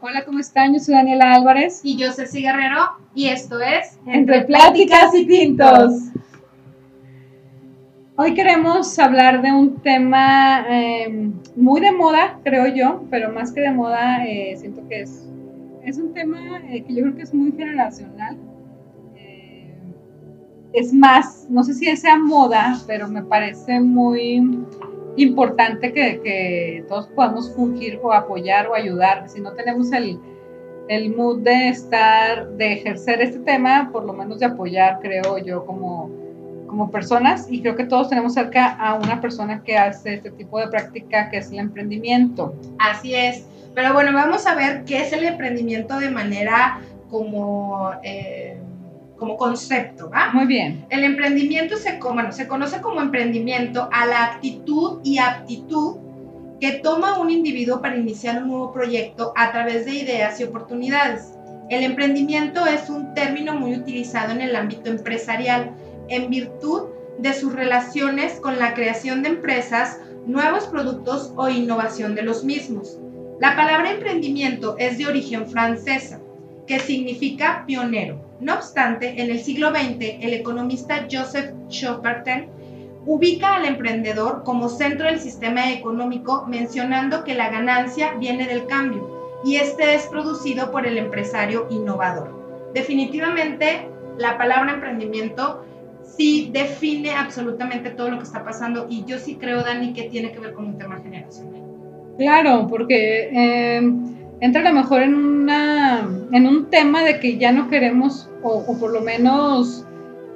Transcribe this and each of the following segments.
Hola, ¿cómo están? Yo soy Daniela Álvarez. Y yo Ceci Guerrero. Y esto es Entre Pláticas y Tintos. Hoy queremos hablar de un tema eh, muy de moda, creo yo, pero más que de moda, eh, siento que es, es un tema eh, que yo creo que es muy generacional. es más, no sé si sea moda, pero me parece muy importante que, todos podamos fungir o apoyar o ayudar. Si no tenemos el, el mood de estar, de ejercer este tema, por lo menos de apoyar, creo yo, como, como personas. Y creo que todos tenemos cerca a una persona que hace este tipo de práctica, que es el emprendimiento. Así es. Pero bueno, vamos a ver qué es el emprendimiento de manera como... Eh, como concepto, ¿va? Muy bien. El emprendimiento se, bueno, se conoce como emprendimiento a la actitud y aptitud que toma un individuo para iniciar un nuevo proyecto a través de ideas y oportunidades. El emprendimiento es un término muy utilizado en el ámbito empresarial en virtud de sus relaciones con la creación de empresas, nuevos productos o innovación de los mismos. La palabra emprendimiento es de origen francesa, que significa pionero no obstante, en el siglo XX, el economista Joseph Schumpeter ubica al emprendedor como centro del sistema económico, mencionando que la ganancia viene del cambio y este es producido por el empresario innovador. Definitivamente, la palabra emprendimiento sí define absolutamente todo lo que está pasando y yo sí creo, Dani, que tiene que ver con un tema generacional. Claro, porque eh, entra a lo mejor en, una, en un tema de que ya no queremos, o, por lo menos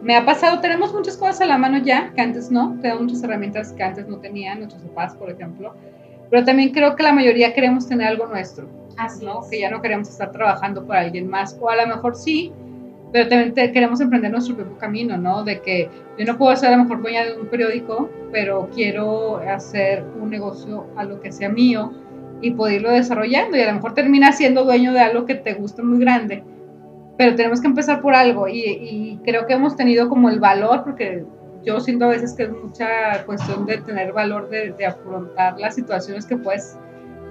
me ha pasado, tenemos muchas cosas a la mano ya, que antes no, tenemos muchas herramientas que antes no tenían, nuestros papás, por ejemplo, pero también creo que la mayoría queremos tener algo nuestro, Así ¿no? Que ya no queremos estar trabajando por alguien más, o a lo mejor sí, pero también queremos emprender nuestro propio camino, ¿no? De que yo no puedo ser a lo mejor dueña de un periódico, pero quiero hacer un negocio a lo que sea mío, y poderlo desarrollando y a lo mejor termina siendo dueño de algo que te gusta muy grande, pero tenemos que empezar por algo y, creo que hemos tenido como el valor, porque yo siento a veces que es mucha cuestión de tener valor de, afrontar las situaciones que puedes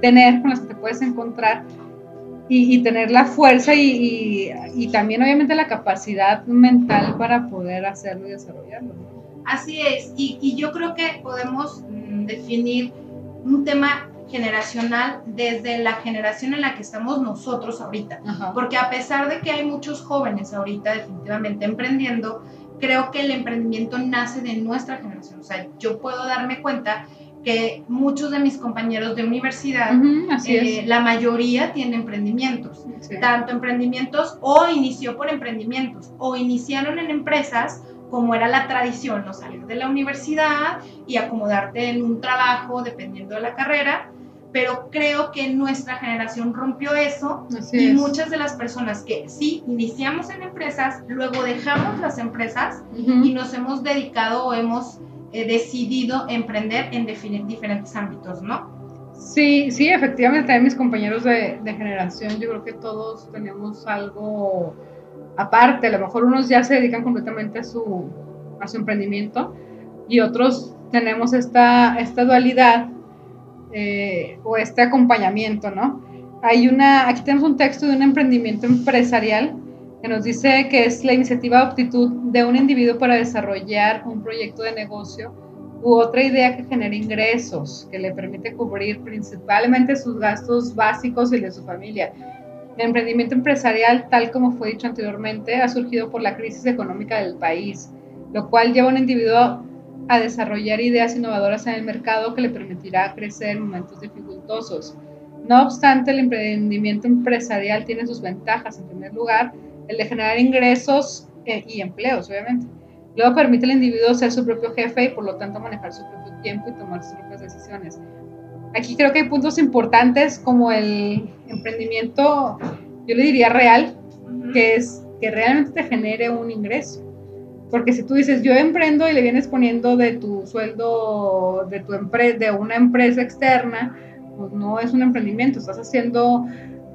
tener, con las que te puedes encontrar y, tener la fuerza y, y, también obviamente la capacidad mental para poder hacerlo y desarrollarlo. Así es, y, yo creo que podemos mm, definir un tema generacional desde la generación en la que estamos nosotros ahorita. Porque a pesar de que hay muchos jóvenes ahorita definitivamente emprendiendo, creo que el emprendimiento nace de nuestra generación. O sea, yo puedo darme cuenta que muchos de mis compañeros de universidad, eh, la mayoría tiene emprendimientos, tanto emprendimientos o inició por emprendimientos o iniciaron en empresas como era la tradición, no salir de la universidad y acomodarte en un trabajo dependiendo de la carrera pero creo que nuestra generación rompió eso y muchas de las personas que sí iniciamos en empresas, luego dejamos las empresas y nos hemos dedicado o hemos eh, decidido emprender en diferentes ámbitos, ¿no? Sí, sí, efectivamente, también mis compañeros de, generación, yo creo que todos tenemos algo aparte, a lo mejor unos ya se dedican completamente a su, a su emprendimiento y otros tenemos esta, esta dualidad eh, o este acompañamiento, ¿no? Hay una, aquí tenemos un texto de un emprendimiento empresarial que nos dice que es la iniciativa o aptitud de un individuo para desarrollar un proyecto de negocio u otra idea que genere ingresos, que le permite cubrir principalmente sus gastos básicos y de su familia. El emprendimiento empresarial, tal como fue dicho anteriormente, ha surgido por la crisis económica del país, lo cual lleva a un individuo a desarrollar ideas innovadoras en el mercado que le permitirá crecer en momentos dificultosos. No obstante, el emprendimiento empresarial tiene sus ventajas. En primer lugar, el de generar ingresos eh, y empleos, obviamente. Luego permite al individuo ser su propio jefe y por lo tanto manejar su propio tiempo y tomar sus propias decisiones. Aquí creo que hay puntos importantes como el emprendimiento, yo le diría real, que es que realmente te genere un ingreso. Porque si tú dices, yo emprendo y le vienes poniendo de tu sueldo de, tu de una empresa externa, pues no es un emprendimiento, estás haciendo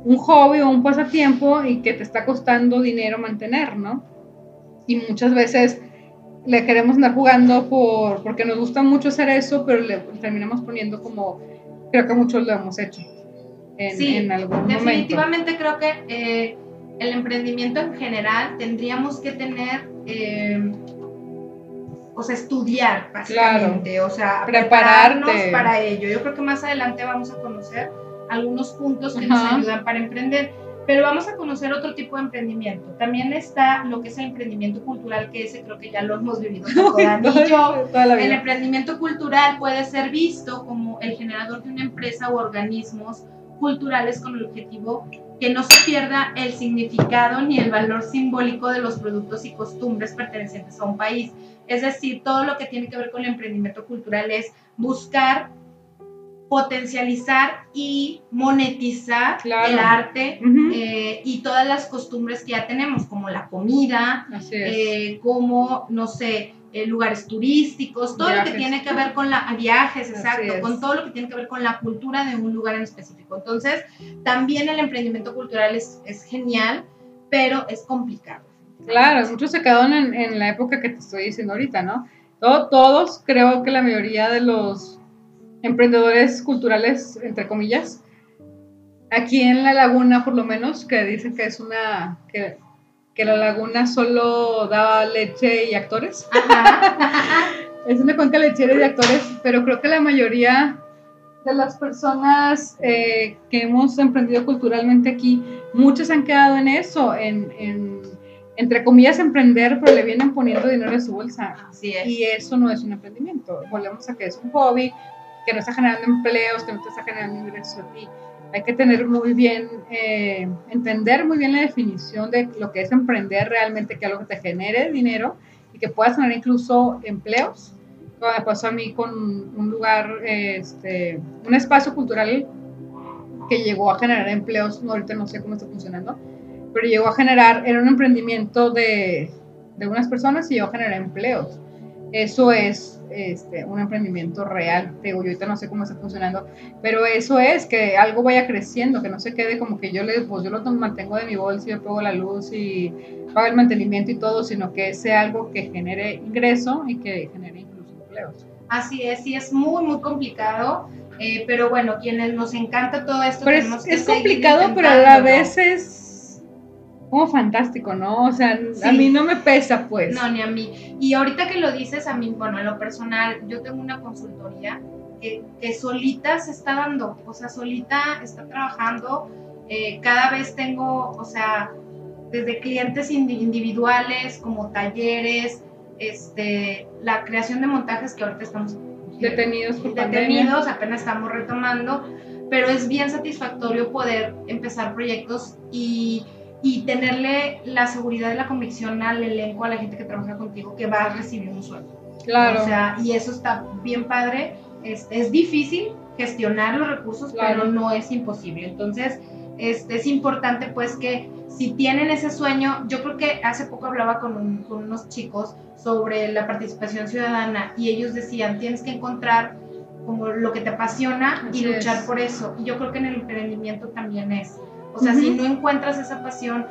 un hobby o un pasatiempo y que te está costando dinero mantener, ¿no? Y muchas veces le queremos andar jugando por, porque nos gusta mucho hacer eso, pero le terminamos poniendo como, creo que muchos lo hemos hecho. en, Sí, en algún Definitivamente creo que eh, el emprendimiento en general tendríamos que tener, eh, o sea, estudiar básicamente, o sea, Prepararte. prepararnos para ello. Yo creo que más adelante vamos a conocer algunos puntos que nos ayudan para emprender, pero vamos a conocer otro tipo de emprendimiento. También está lo que es el emprendimiento cultural, que ese creo que ya lo hemos vivido yo. Toda la El emprendimiento cultural puede ser visto como el generador de una empresa u organismos culturales con el objetivo que no se pierda el significado ni el valor simbólico de los productos y costumbres pertenecientes a un país. Es decir, todo lo que tiene que ver con el emprendimiento cultural es buscar potencializar y monetizar Claro. el arte eh, y todas las costumbres que ya tenemos, como la comida, eh, como, no sé, eh, lugares turísticos, todo lo que tiene que ver con la viajes, exacto, con todo lo que tiene que ver con la cultura de un lugar en específico. Entonces, también el emprendimiento cultural es, es genial, pero es complicado. Claro, muchos se quedaron en, en la época que te estoy diciendo ahorita, ¿no? Todo- todos, creo que la mayoría de los emprendedores culturales, entre comillas, aquí en la laguna por lo menos, que dicen que es una, que, que la laguna solo daba leche y actores, Ajá. es una cuenca lechera y de actores, pero creo que la mayoría de las personas eh, que hemos emprendido culturalmente aquí, muchos han quedado en eso, en, en, entre comillas, emprender, pero le vienen poniendo dinero de su bolsa. Así es. Y eso no es un emprendimiento. Volvemos a que es un hobby, que no está generando empleos, que no te está generando ingresos a ti. Hay que tener muy bien, eh, entender muy bien la definición de lo que es emprender realmente, que algo que te genere dinero y que puedas tener incluso empleos. Como me pasó a mí con un lugar, este, un espacio cultural que llegó a generar empleos, no, ahorita no sé cómo está funcionando, pero llegó a generar, era un emprendimiento de, de unas personas y a generar empleos. Eso es este, un emprendimiento real, te digo, yo ahorita no sé cómo está funcionando, pero eso es que algo vaya creciendo, que no se quede como que yo le, pues yo lo mantengo de mi bolsa y yo pago la luz y pago el mantenimiento y todo, sino que sea algo que genere ingreso y que genere incluso empleos. Así es, sí, es muy, muy complicado. eh, pero bueno, quienes nos encanta todo esto, Pero es, que es complicado, pero a la intentándolo. vez es como fantástico, ¿no? O sea, a mí no me pesa, pues. No, ni a mí. Y ahorita que lo dices, a mí, bueno, en lo personal, yo tengo una consultoría que, que solita se está dando, o sea, solita está trabajando. eh, cada vez tengo, o sea, desde clientes indi- individuales como talleres, este, la creación de montajes que ahorita estamos Detenidos por pandemia. detenidos, apenas estamos retomando, pero es bien satisfactorio poder empezar proyectos y, y tenerle la seguridad y la convicción al elenco, a la gente que trabaja contigo, que va a recibir un sueldo. Claro. O sea, y eso está bien padre. Es, es difícil gestionar los recursos, Claro. pero no es imposible. Entonces, este, es importante pues que si tienen ese sueño, yo creo que hace poco hablaba con, un- con unos chicos sobre la participación ciudadana y ellos decían, tienes que encontrar como lo que te apasiona y luchar es. por eso. Y yo creo que en el emprendimiento también es. O sea, si no encuentras esa pasión,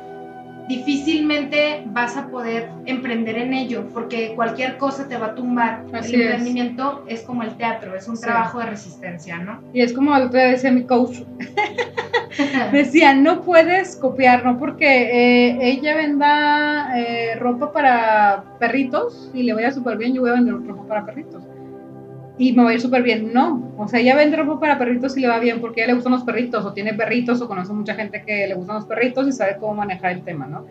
difícilmente vas a poder emprender en ello, porque cualquier cosa te va a tumbar. Así el emprendimiento es. como el teatro, es un Sí. trabajo de resistencia, ¿no? Y es como otro día decía mi coach, decía, no puedes copiar, ¿no? Porque eh, ella venda eh, ropa para perritos y le vaya súper bien, yo voy a vender ropa para perritos. Y me va a ir súper bien. No, o sea, ella vende ropa para perritos y le va bien porque a ella le gustan los perritos o tiene perritos o conoce mucha gente que le gustan los perritos y sabe cómo manejar el tema, ¿no?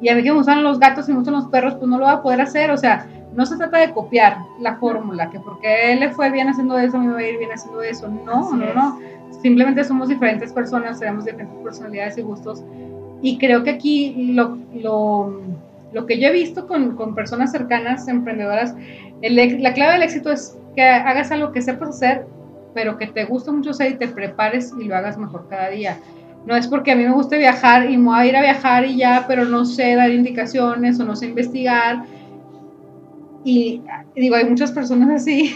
Y a mí que me gustan los gatos y me gustan los perros, pues no lo va a poder hacer. O sea, no se trata de copiar la fórmula, que porque él le fue bien haciendo eso, a mí me va a ir bien haciendo eso. No, Así no, es. no. Simplemente somos diferentes personas, tenemos diferentes personalidades y gustos. Y creo que aquí lo, lo, lo que yo he visto con, con personas cercanas, emprendedoras, el la clave del éxito es que hagas algo que sepas hacer, pero que te guste mucho hacer y te prepares y lo hagas mejor cada día. No es porque a mí me guste viajar y me voy a ir a viajar y ya, pero no sé dar indicaciones o no sé investigar. Y, digo, hay muchas personas así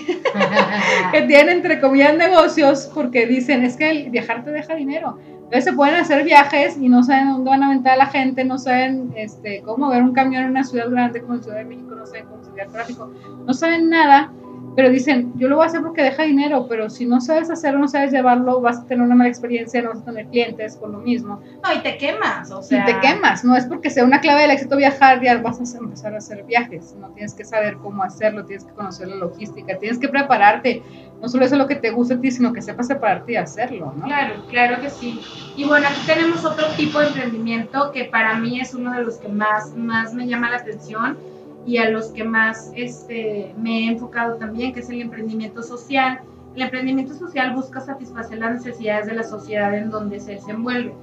que tienen, entre comillas, negocios porque dicen, es que el viajar te deja dinero. Entonces se pueden hacer viajes y no saben dónde van a aventar a la gente, no saben este, cómo ver un camión en una ciudad grande como la Ciudad de México, no saben cómo el tráfico, no saben nada, pero dicen, yo lo voy a hacer porque deja dinero, pero si no sabes hacerlo, no sabes llevarlo, vas a tener una mala experiencia, no vas a tener clientes con lo mismo. No, y te quemas, o sea. Y te quemas, no es porque sea una clave del éxito viajar, ya vas a empezar a hacer viajes, no tienes que saber cómo hacerlo, tienes que conocer la logística, tienes que prepararte, no solo eso es lo que te gusta a ti, sino que sepas prepararte y hacerlo, ¿no? Claro, claro que sí. Y bueno, aquí tenemos otro tipo de emprendimiento que para mí es uno de los que más, más me llama la atención y a los que más este, me he enfocado también, que es el emprendimiento social. El emprendimiento social busca satisfacer las necesidades de la sociedad en donde se desenvuelve.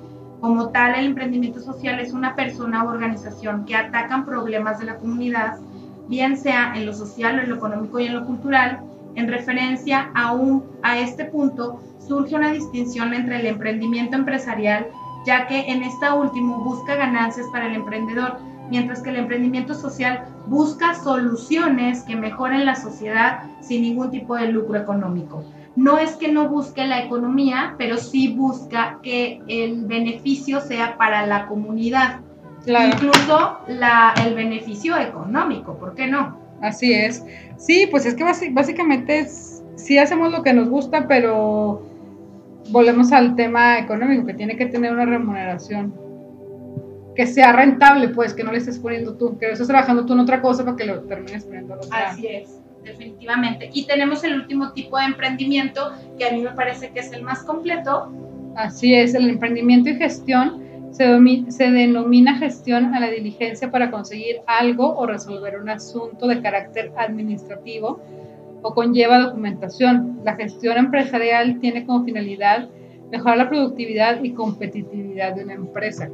Como tal, el emprendimiento social es una persona o organización que atacan problemas de la comunidad, bien sea en lo social, en lo económico y en lo cultural. En referencia a, un, a este punto, surge una distinción entre el emprendimiento empresarial, ya que en esta último busca ganancias para el emprendedor, mientras que el emprendimiento social busca soluciones que mejoren la sociedad sin ningún tipo de lucro económico. No es que no busque la economía, pero sí busca que el beneficio sea para la comunidad. Incluso la, el beneficio económico, ¿por qué no? Así es. Sí, pues es que básicamente sí hacemos lo que nos gusta, pero volvemos al tema económico, que tiene que tener una remuneración que sea rentable, pues, que no le estés poniendo tú, que estés trabajando tú en otra cosa para que lo termines poniendo Así es, definitivamente. Y tenemos el último tipo de emprendimiento, que a mí me parece que es el más completo. Así es, el emprendimiento y gestión se, se denomina gestión a la diligencia para conseguir algo o resolver un asunto de carácter administrativo o conlleva documentación. La gestión empresarial tiene como finalidad mejorar la productividad y competitividad de una empresa.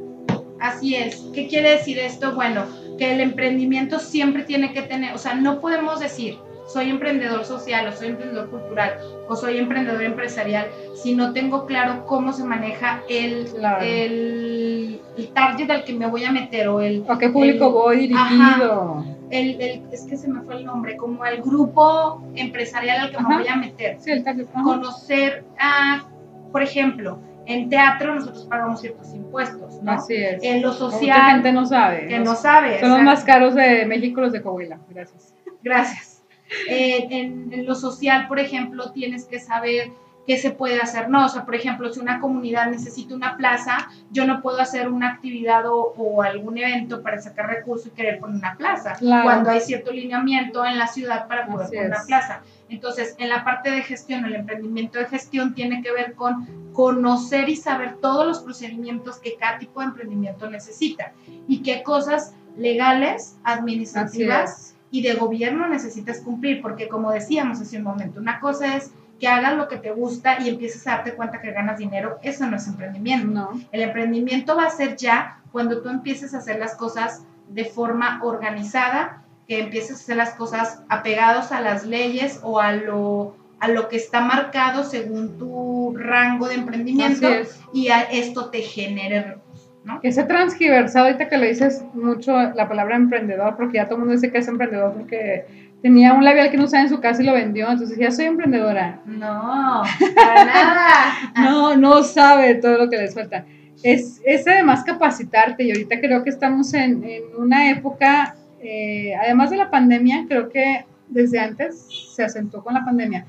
Así es. ¿Qué quiere decir esto? Bueno, que el emprendimiento siempre tiene que tener, o sea, no podemos decir soy emprendedor social o soy emprendedor cultural o soy emprendedor empresarial si no tengo claro cómo se maneja el, el, target al que me voy a meter o el... ¿A qué público voy dirigido? el, es que se me fue el nombre, como el grupo empresarial al que me voy a meter. Sí, el target. Conocer a, por ejemplo, en teatro nosotros pagamos ciertos impuestos, ¿no? Así es. En lo social. Mucha gente no sabe. Que no sabe. Son los más caros de México los de Coahuila. Gracias. Gracias. Eh, en, en, lo social, por ejemplo, tienes que saber qué se puede hacer, ¿no? O sea, por ejemplo, si una comunidad necesita una plaza, yo no puedo hacer una actividad o, algún evento para sacar recursos y querer poner una plaza, cuando hay cierto lineamiento en la ciudad para poder poner una plaza. Entonces, en la parte de gestión, el emprendimiento de gestión tiene que ver con conocer y saber todos los procedimientos que cada tipo de emprendimiento necesita y qué cosas legales, administrativas y de gobierno necesitas cumplir, porque como decíamos hace un momento, una cosa es que hagas lo que te gusta y empieces a darte cuenta que ganas dinero, eso no es emprendimiento. No. El emprendimiento va a ser ya cuando tú empieces a hacer las cosas de forma organizada, que empieces a hacer las cosas apegados a las leyes o a lo, a lo que está marcado según tu rango de emprendimiento y a esto te genere recursos. ¿no? Que se transgiversado ahorita que le dices mucho la palabra emprendedor, porque ya todo el mundo dice que es emprendedor porque tenía un labial que no usaba en su casa y lo vendió, entonces ya soy emprendedora. No, para nada. no, no sabe todo lo que les falta. Es, es además capacitarte y ahorita creo que estamos en, en una época, eh, además de la pandemia, creo que desde antes se acentuó con la pandemia,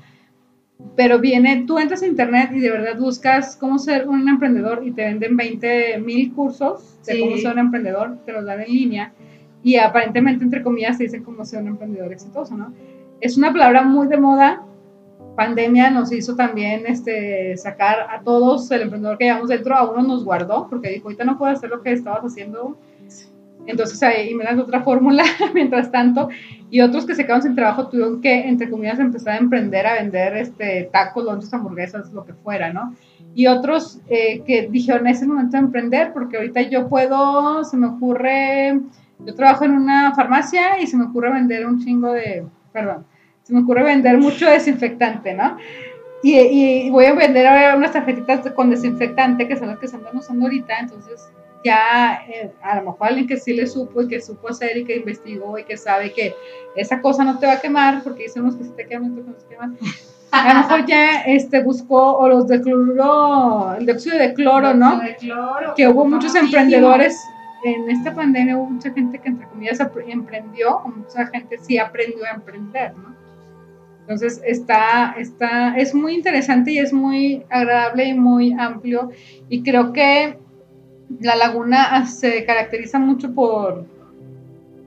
pero viene, tú entras a internet y de verdad buscas cómo ser un emprendedor y te venden 20 mil cursos de cómo ser un emprendedor, te los dan en línea y aparentemente, entre comillas, se dicen como ser un emprendedor exitoso, ¿no? Es una palabra muy de moda. Pandemia nos hizo también este, sacar a todos el emprendedor que llevamos dentro, a uno nos guardó, porque dijo, ahorita no puedo hacer lo que estabas haciendo. Entonces ahí me dan otra fórmula mientras tanto. Y otros que se quedaron sin trabajo tuvieron que, entre comillas, empezar a emprender, a vender este, tacos, lonches, hamburguesas, lo que fuera, ¿no? Y otros eh, que dijeron, es el momento de emprender, porque ahorita yo puedo, se me ocurre yo trabajo en una farmacia y se me ocurre vender un chingo de, perdón, se me ocurre vender mucho desinfectante, ¿no? Y, y voy a vender ahora unas tarjetitas con desinfectante, que son las que se andan usando ahorita, entonces ya eh, a lo mejor alguien que sí le supo y que supo hacer y que investigó y que sabe que esa cosa no te va a quemar, porque dicen unos que si te queman, otros que no se queman. A lo mejor ya este, buscó o los de cloro, el dióxido de cloro, ¿no? De cloro, que hubo muchos emprendedores en esta pandemia hubo mucha gente que entre comillas emprendió, o mucha gente sí aprendió a emprender, ¿no? Entonces está, está, es muy interesante y es muy agradable y muy amplio. Y creo que la laguna se caracteriza mucho por,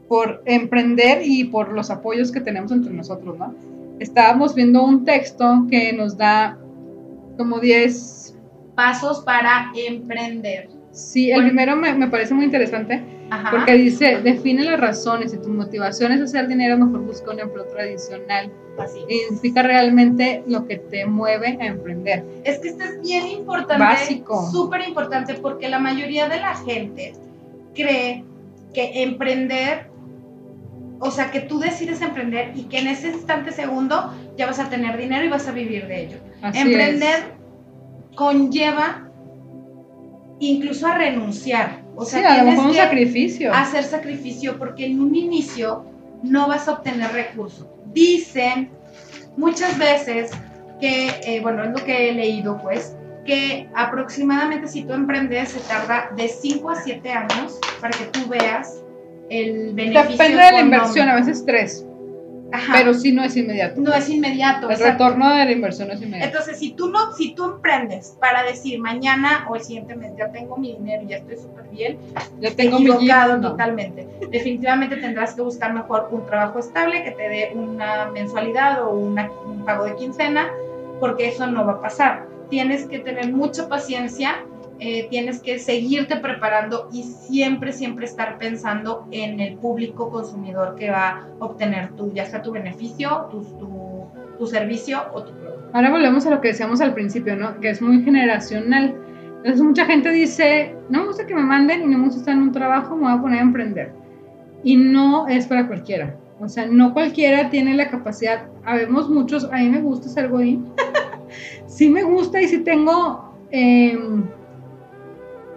por emprender y por los apoyos que tenemos entre nosotros, ¿no? Estábamos viendo un texto que nos da como 10 pasos para emprender. Sí, el primero me, me, parece muy interesante porque dice, define las razones, si tu motivación es hacer dinero, mejor busca un empleo tradicional. Así Identifica realmente lo que te mueve a emprender. Es que esto es bien importante, básico, súper importante, porque la mayoría de la gente cree que emprender, o sea, que tú decides emprender y que en ese instante segundo ya vas a tener dinero y vas a vivir de ello. emprender conlleva incluso a renunciar. O sea, sí, a lo mejor un sacrificio. Hacer sacrificio porque en un inicio no vas a obtener recursos. Dicen muchas veces que, eh, bueno, es lo que he leído, pues, que aproximadamente si tú emprendes se tarda de 5 a 7 años para que tú veas el beneficio. Depende de la inversión, a veces 3. Pero sí no es inmediato. No es inmediato. El retorno de la inversión es inmediato. Entonces, si tú no, si tú emprendes para decir mañana o el siguiente mes ya tengo mi dinero y ya estoy súper bien, ya tengo equivocado totalmente. Definitivamente tendrás que buscar mejor un trabajo estable que te dé una mensualidad o un pago de quincena, porque eso no va a pasar. Tienes que tener mucha paciencia eh, tienes que seguirte preparando y siempre, siempre estar pensando en el público consumidor que va a obtener tu, ya sea tu beneficio, tu, tu, servicio o tu producto. Ahora volvemos a lo que decíamos al principio, ¿no? Que es muy generacional. Entonces mucha gente dice, no me gusta que me manden y no me gusta estar en un trabajo, me voy a poner a emprender. Y no es para cualquiera. O sea, no cualquiera tiene la capacidad. Habemos muchos, a mí me gusta ser godín. sí me gusta y sí tengo... Eh,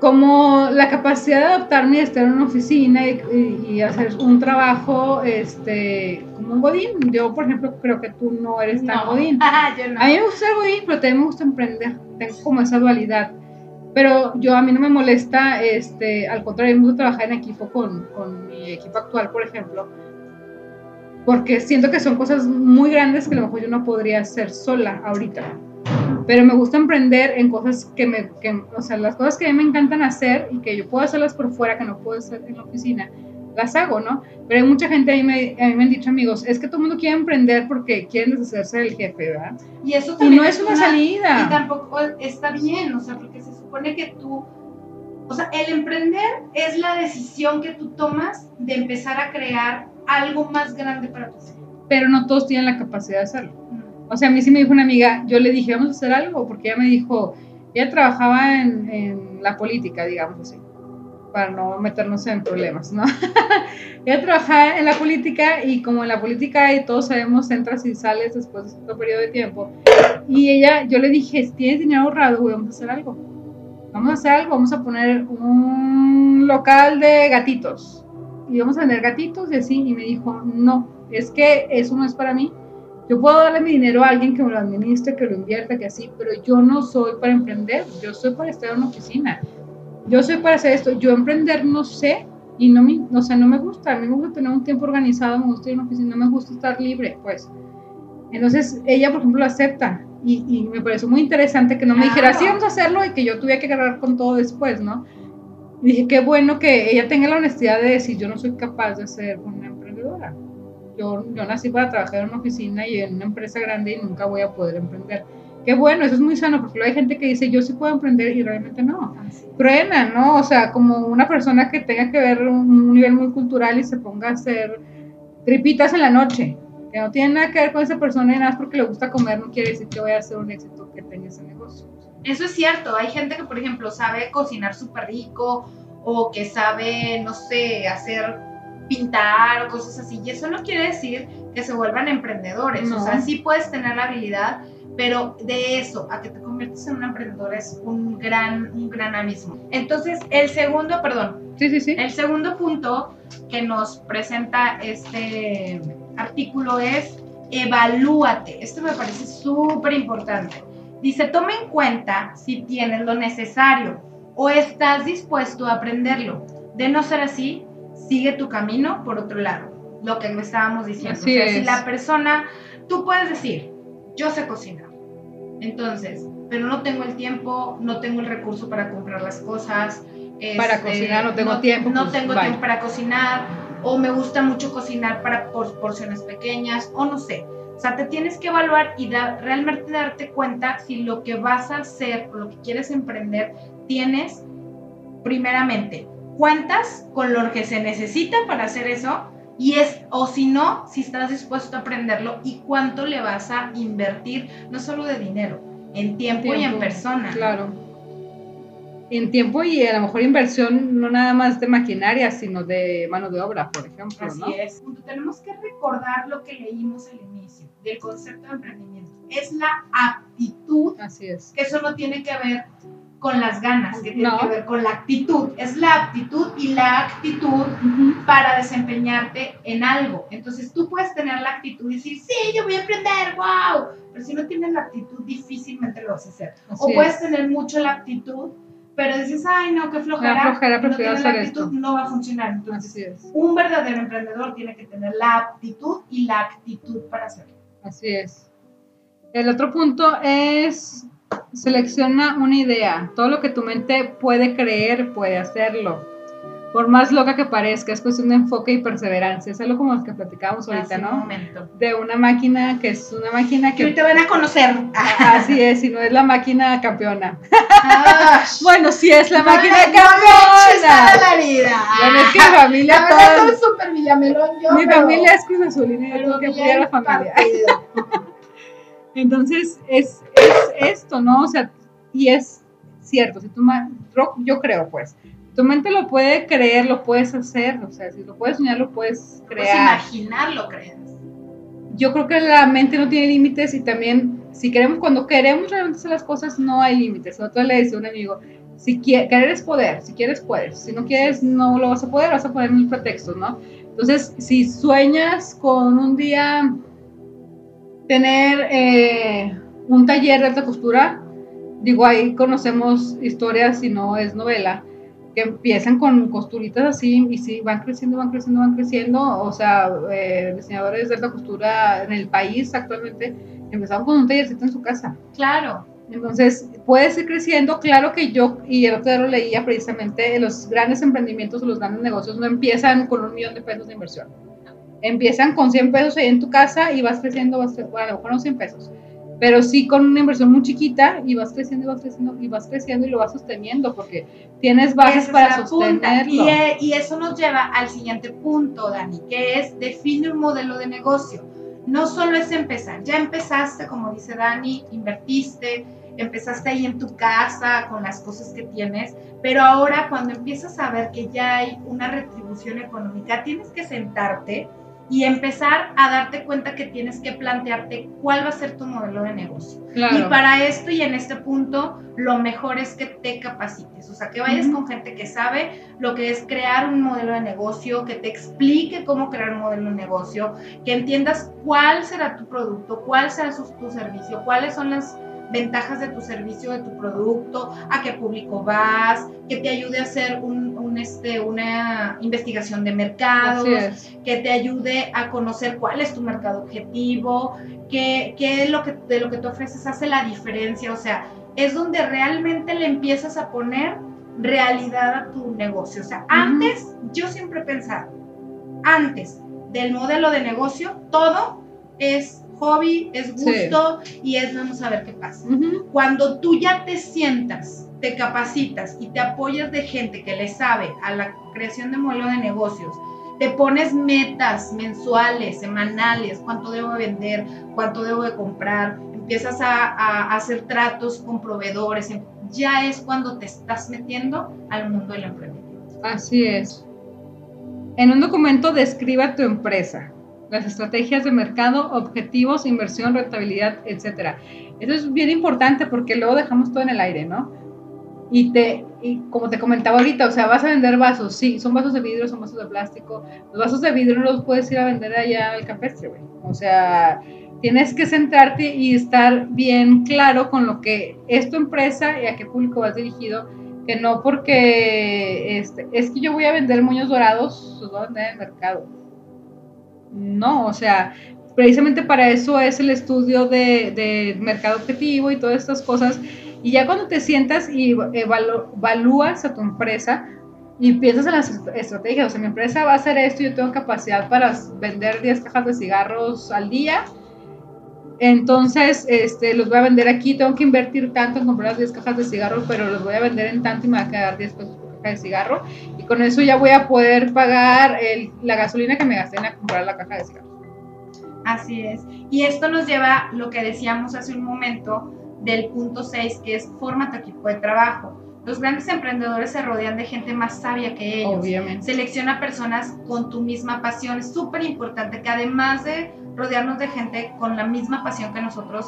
como la capacidad de adaptarme y estar en una oficina y, hacer un trabajo este, como un godín. Yo, por ejemplo, creo que tú no eres tan godín. yo no. A mí me gusta ser godín, pero también me gusta emprender. Tengo como esa dualidad. Pero yo a mí no me molesta, este, al contrario, me gusta trabajar en equipo con, con mi equipo actual, por ejemplo, porque siento que son cosas muy grandes que a lo mejor yo no podría hacer sola ahorita pero me gusta emprender en cosas que me, que, o sea, las cosas que a mí me encantan hacer y que yo puedo hacerlas por fuera, que no puedo hacer en la oficina, las hago, ¿no? Pero hay mucha gente, a mí me, a mí me han dicho amigos, es que todo el mundo quiere emprender porque quieren deshacerse del jefe, ¿verdad? Y eso también no es una, salida. Y tampoco está bien, o sea, porque se supone que tú, o sea, el emprender es la decisión que tú tomas de empezar a crear algo más grande para tu Pero no todos tienen la capacidad de hacerlo. O sea, a mí sí me dijo una amiga, yo le dije, vamos a hacer algo, porque ella me dijo, ella trabajaba en, la política, digamos así, para no meternos en problemas, ¿no? ella trabajaba en la política y como en la política y todos sabemos, entras y sales después de cierto periodo de tiempo. Y ella, yo le dije, tienes dinero ahorrado, vamos a hacer algo. Vamos a hacer algo, vamos a poner un local de gatitos. Y vamos a vender gatitos y así. Y me dijo, no, es que eso no es para mí yo puedo darle mi dinero a alguien que me lo administre, que lo invierta, que así, pero yo no soy para emprender, yo soy para estar en una oficina. Yo soy para hacer esto. Yo emprender no sé y no me, o sea, no me gusta. A mí me gusta tener un tiempo organizado, me gusta ir a una oficina, no me gusta estar libre, pues. Entonces, ella, por ejemplo, lo acepta y, y me pareció muy interesante que no me dijera, sí, vamos a hacerlo y que yo tuviera que agarrar con todo después, ¿no? dije, qué bueno que ella tenga la honestidad de decir, yo no soy capaz de ser una emprendedora yo, yo nací para trabajar en una oficina y en una empresa grande y nunca voy a poder emprender. Qué bueno, eso es muy sano, porque hay gente que dice, yo sí puedo emprender y realmente no. Truena, ¿no? O sea, como una persona que tenga que ver un nivel muy cultural y se ponga a hacer tripitas en la noche, que no tiene nada que ver con esa persona y nada porque le gusta comer, no quiere decir que vaya a ser un éxito que tenga ese negocio. Eso es cierto, hay gente que, por ejemplo, sabe cocinar súper rico o que sabe, no sé, hacer pintar o cosas así. Y eso no quiere decir que se vuelvan emprendedores. O sea, sí puedes tener la habilidad, pero de eso a que te conviertes en un emprendedor es un gran, un gran abismo. Entonces, el segundo, perdón. Sí, sí, sí. El segundo punto que nos presenta este artículo es evalúate. Esto me parece súper importante. Dice, toma en cuenta si tienes lo necesario o estás dispuesto a aprenderlo. De no ser así, sigue tu camino por otro lado, lo que me estábamos diciendo. si la persona tú puedes decir, yo sé cocinar. Entonces, pero no tengo el tiempo, no tengo el recurso para comprar las cosas. para este, cocinar no tengo tiempo. No pues, tengo tiempo para cocinar, o me gusta mucho cocinar para porciones pequeñas, o no sé. O sea, te tienes que evaluar y realmente darte cuenta si lo que vas a hacer o lo que quieres emprender tienes, primeramente, cuentas con lo que se necesita para hacer eso y es, o si no, si estás dispuesto a aprenderlo y cuánto le vas a invertir, no solo de dinero, en tiempo, y en persona. Claro. En tiempo y a lo mejor inversión no nada más de maquinaria, sino de mano de obra, por ejemplo. Así es. Tenemos que recordar lo que leímos al inicio del concepto de emprendimiento. Es la aptitud. Así es. Que eso no tiene que ver con las ganas, que tiene que ver con la actitud. Es la aptitud y la actitud para desempeñarte en algo. Entonces tú puedes tener la actitud y decir, sí, yo voy a emprender, wow. Pero si no tienes la actitud, difícilmente lo vas a hacer. o puedes tener mucho la actitud, pero dices, ay, no, qué flojera. flojera no tienes la actitud, no va a funcionar. Entonces, un verdadero emprendedor tiene que tener la aptitud y la actitud para hacerlo. Así es. El otro punto es Selecciona una idea. Todo lo que tu mente puede creer, puede hacerlo. Por más loca que parezca, es cuestión de enfoque y perseverancia. Es algo como lo que platicábamos ahorita, ¿no? momento. De una máquina que es una máquina que. te van a conocer. Así es, y no es la máquina campeona. Ah. bueno, sí es la máquina campeona. la vida. Bueno, es que mi familia. La verdad, soy súper villamelón yo. Mi familia es Cruz Azulina y yo tengo que apoyar a la familia. Entonces, es, esto, ¿no? O sea, y es cierto, si yo creo, pues, tu mente lo puede creer, lo puedes hacer, o sea, si lo puedes soñar, lo puedes crear. Puedes imaginar, lo crees. Yo creo que la mente no tiene límites y también, si queremos, cuando queremos realmente hacer las cosas, no hay límites. Otro le decía a un amigo, si querer es poder, si quieres puedes, si no quieres no lo vas a poder, vas a poner mil pretextos, ¿no? Entonces, si sueñas con un día tener eh, un taller de alta costura, digo, ahí conocemos historias, si no es novela, que empiezan con costuritas así y sí, van creciendo, van creciendo, van creciendo. O sea, eh, diseñadores de alta costura en el país actualmente empezaron con un tallercito en su casa. Claro. Entonces, puede ir creciendo. Claro que yo, y el otro día lo leía precisamente, los grandes emprendimientos o los grandes negocios no empiezan con un millón de pesos de inversión empiezan con 100 pesos ahí en tu casa y vas creciendo, vas bueno, a lo mejor no 100 pesos, pero sí con una inversión muy chiquita y vas creciendo y vas creciendo y vas creciendo y lo vas sosteniendo porque tienes bases para sostenerlo. Y, y, eso nos lleva al siguiente punto, Dani, que es define un modelo de negocio. No solo es empezar, ya empezaste, como dice Dani, invertiste, empezaste ahí en tu casa con las cosas que tienes, pero ahora cuando empiezas a ver que ya hay una retribución económica, tienes que sentarte y empezar a darte cuenta que tienes que plantearte cuál va a ser tu modelo de negocio. Y para esto y en este punto, lo mejor es que te capacites, o sea, que vayas con gente que sabe lo que es crear un modelo de negocio, que te explique cómo crear un modelo de negocio, que entiendas cuál será tu producto, cuál será tu servicio, cuáles son las ventajas de tu servicio, de tu producto, a qué público vas, que te ayude a hacer un, este, una investigación de mercados, que te ayude a conocer cuál es tu mercado objetivo, qué, qué lo que, de lo que te ofreces hace la diferencia, o sea, es donde realmente le empiezas a poner realidad a tu negocio. O sea, antes, yo siempre he pensado, antes del modelo de negocio, todo es hobby, es gusto y es vamos a ver qué pasa. Cuando tú ya te sientas, te capacitas y te apoyas de gente que le sabe a la creación de modelo de negocios, te pones metas mensuales, semanales, cuánto debo vender, cuánto debo de comprar, empiezas a, a hacer tratos con proveedores, em, ya es cuando te estás metiendo al mundo del emprendimiento. Así es. En un documento describa tu empresa las estrategias de mercado, objetivos, inversión, rentabilidad, etcétera. Eso es bien importante porque luego dejamos todo en el aire, ¿no? Y te, y como te comentaba ahorita, o sea, vas a vender vasos, sí, son vasos de vidrio, son vasos de plástico. Los vasos de vidrio no los puedes ir a vender allá al campestre, güey. O sea, tienes que centrarte y estar bien claro con lo que es tu empresa y a qué público vas dirigido, que no porque este, es que yo voy a vender moños dorados, los voy a vender en el mercado no, o sea, precisamente para eso es el estudio de, de mercado objetivo y todas estas cosas. Y ya cuando te sientas y evalúas a tu empresa, y piensas en las estrategias, o sea, mi empresa va a hacer esto, yo tengo capacidad para vender 10 cajas de cigarros al día, entonces este, los voy a vender aquí, tengo que invertir tanto en comprar las 10 cajas de cigarros, pero los voy a vender en tanto y me va a quedar 10 pesos caja de cigarro, y con eso ya voy a poder pagar el, la gasolina que me gasté en comprar la caja de cigarros. Así es. Y esto nos lleva a lo que decíamos hace un momento del punto 6, que es forma tu equipo de trabajo los grandes emprendedores se rodean de gente más sabia que ellos. Obviamente. Selecciona personas con tu misma pasión. Es súper importante que además de rodearnos de gente con la misma pasión que nosotros,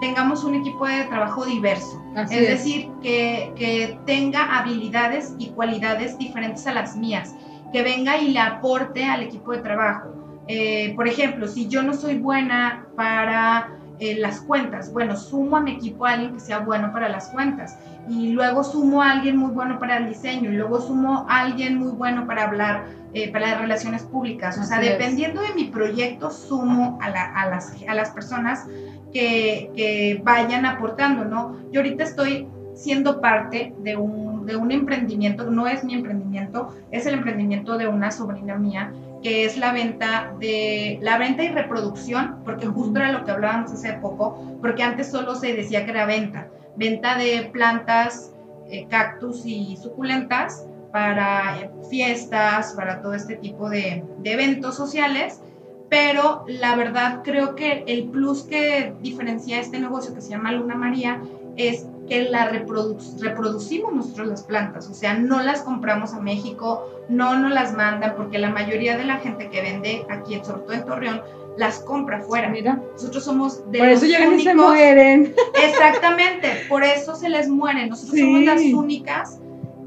tengamos un equipo de trabajo diverso. es, decir, que, que, tenga habilidades y cualidades diferentes a las mías. Que venga y le aporte al equipo de trabajo. Eh, por ejemplo, si yo no soy buena para eh, las cuentas, bueno, sumo a mi equipo a alguien que sea bueno para las cuentas. Y luego sumo a alguien muy bueno para el diseño, y luego sumo a alguien muy bueno para hablar, eh, para las relaciones públicas. O sea, dependiendo de mi proyecto, sumo a, a, las, a las personas que, que, vayan aportando, ¿no? Yo ahorita estoy siendo parte de un, de un emprendimiento, no es mi emprendimiento, es el emprendimiento de una sobrina mía, que es la venta de la venta y reproducción, porque justo era lo que hablábamos hace poco, porque antes solo se decía que era venta. Venta de plantas, eh, cactus y suculentas para eh, fiestas, para todo este tipo de, eventos sociales, pero la verdad creo que el plus que diferencia este negocio que se llama Luna María es que la reproducimos nosotros las plantas, o sea, no las compramos a México, no nos las mandan, porque la mayoría de la gente que vende aquí, sobre todo en Torreón, las compra fuera. Mira. Nosotros somos de por eso llegan y se mueren. Exactamente, por eso se les mueren. Nosotros somos las únicas.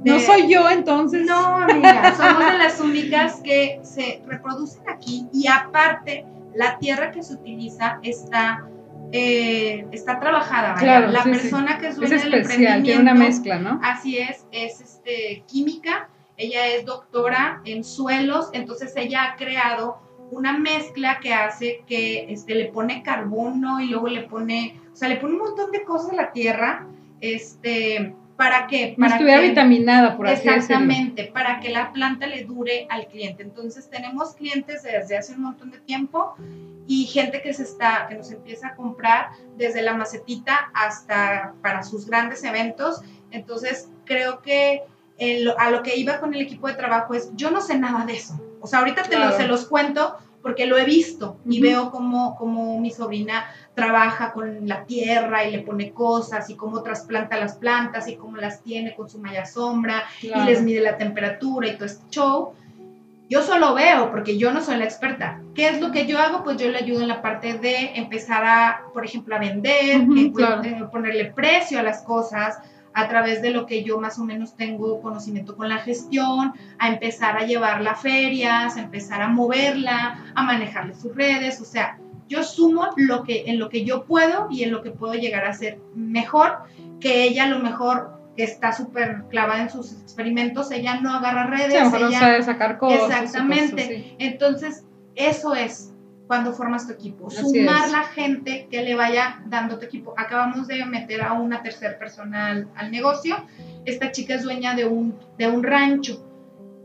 no soy yo entonces. No, amiga, somos de las únicas que se reproducen aquí y aparte la tierra que se utiliza está eh, está trabajada. Claro, la persona que es es especial, tiene una mezcla, ¿no? Así es, es este, química. Ella es doctora en suelos, entonces ella ha creado una mezcla que hace que este, le pone carbono y luego le pone, o sea, le pone un montón de cosas a la tierra, este, ¿para qué? Para estuviera vitaminada, por así Exactamente, para que la planta le dure al cliente. Entonces, tenemos clientes desde hace un montón de tiempo y gente que se está, que nos empieza a comprar desde la macetita hasta para sus grandes eventos. Entonces, creo que a lo que iba con el equipo de trabajo es, yo no sé nada de eso. O sea, ahorita te lo, se los cuento porque lo he visto y veo cómo, cómo, mi sobrina trabaja con la tierra y le pone cosas y cómo trasplanta las plantas y cómo las tiene con su malla sombra y les mide la temperatura y todo este show. Yo solo veo porque yo no soy la experta. ¿Qué es lo que yo hago? Pues yo le ayudo en la parte de empezar a, por ejemplo, a vender, eh, eh, ponerle precio a las cosas, a través de lo que yo más o menos tengo conocimiento con la gestión, a empezar a llevarla a ferias, a empezar a moverla, a manejarle sus redes, o sea, yo sumo lo que, en lo que yo puedo y en lo que puedo llegar a ser mejor, que ella a lo mejor que está súper clavada en sus experimentos, ella no agarra redes, ella no sabe sacar cosas. Exactamente. Entonces, eso es cuando formas tu equipo. Sumar la gente que le vaya dando tu equipo. Acabamos de meter a una tercera persona al, negocio. Esta chica es dueña de un, de un rancho